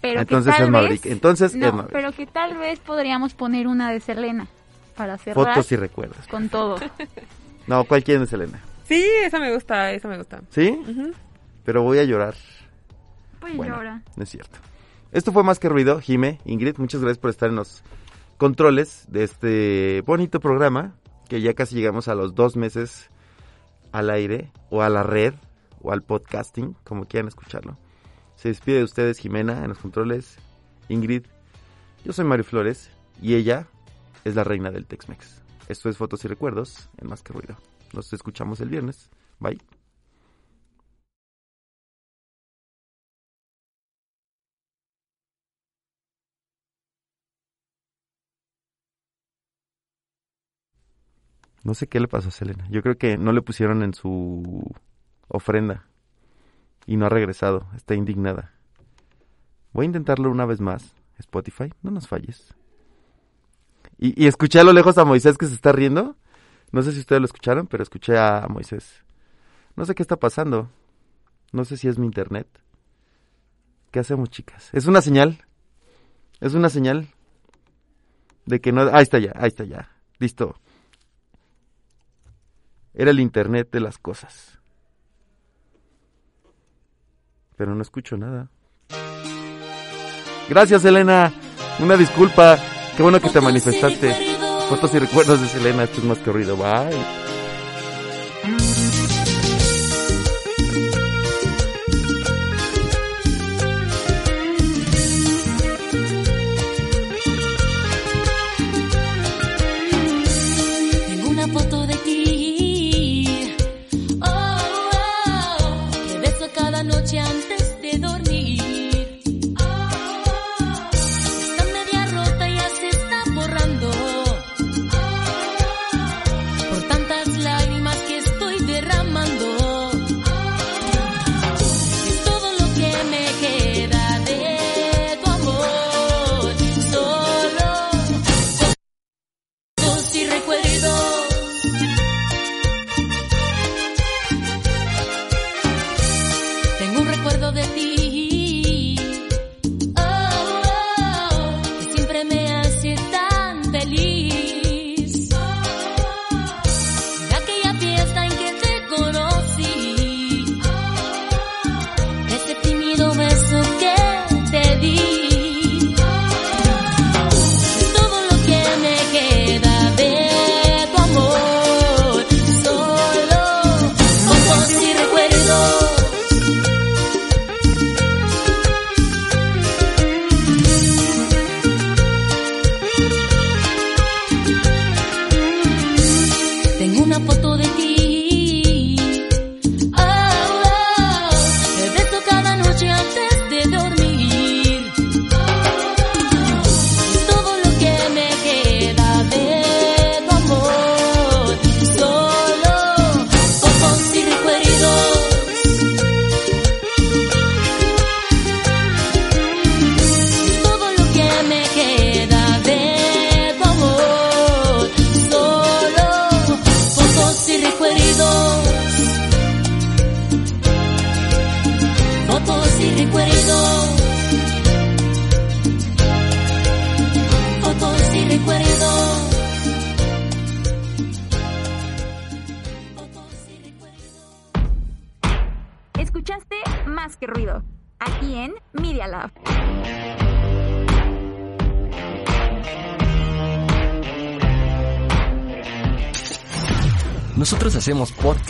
Pero Entonces que tal Ed Maverick. vez, Entonces Ed no, Maverick. pero que tal vez podríamos poner una de Selena para cerrar fotos y recuerdos. con todo. No, ¿cuál quieren de Selena? Sí, esa me gusta, esa me gusta. ¿Sí? Pero voy a llorar. Pues Bueno. llora. No es cierto. Esto fue más que ruido, Jime, Ingrid, muchas gracias por estar en los controles de este bonito programa. que ya casi llegamos a los dos meses al aire, o a la red, o al podcasting, como quieran escucharlo. Se despide de ustedes Jimena en los controles, Ingrid. Yo soy Mario Flores y ella es la reina del Tex-Mex. Esto es Fotos y Recuerdos en Más que Ruido. Nos escuchamos el viernes. Bye. No sé qué le pasó a Selena. Yo creo que no le pusieron en su ofrenda. Y no ha regresado. Está indignada. Voy a intentarlo una vez más. Spotify, no nos falles. Y, escuché a lo lejos a Moisés que se está riendo. No sé si ustedes lo escucharon, pero escuché a Moisés. No sé qué está pasando. No sé si es mi internet. ¿Qué hacemos, chicas? ¿Es una señal? ¿Es una señal? De que no... Ahí está ya, ahí está ya. Listo. Era el internet de las cosas. Pero no escucho nada. Gracias, Elena. Una disculpa. Qué bueno que te manifestaste. Fotos y recuerdos de Selena. Esto es más que ruido. Bye. Tengo una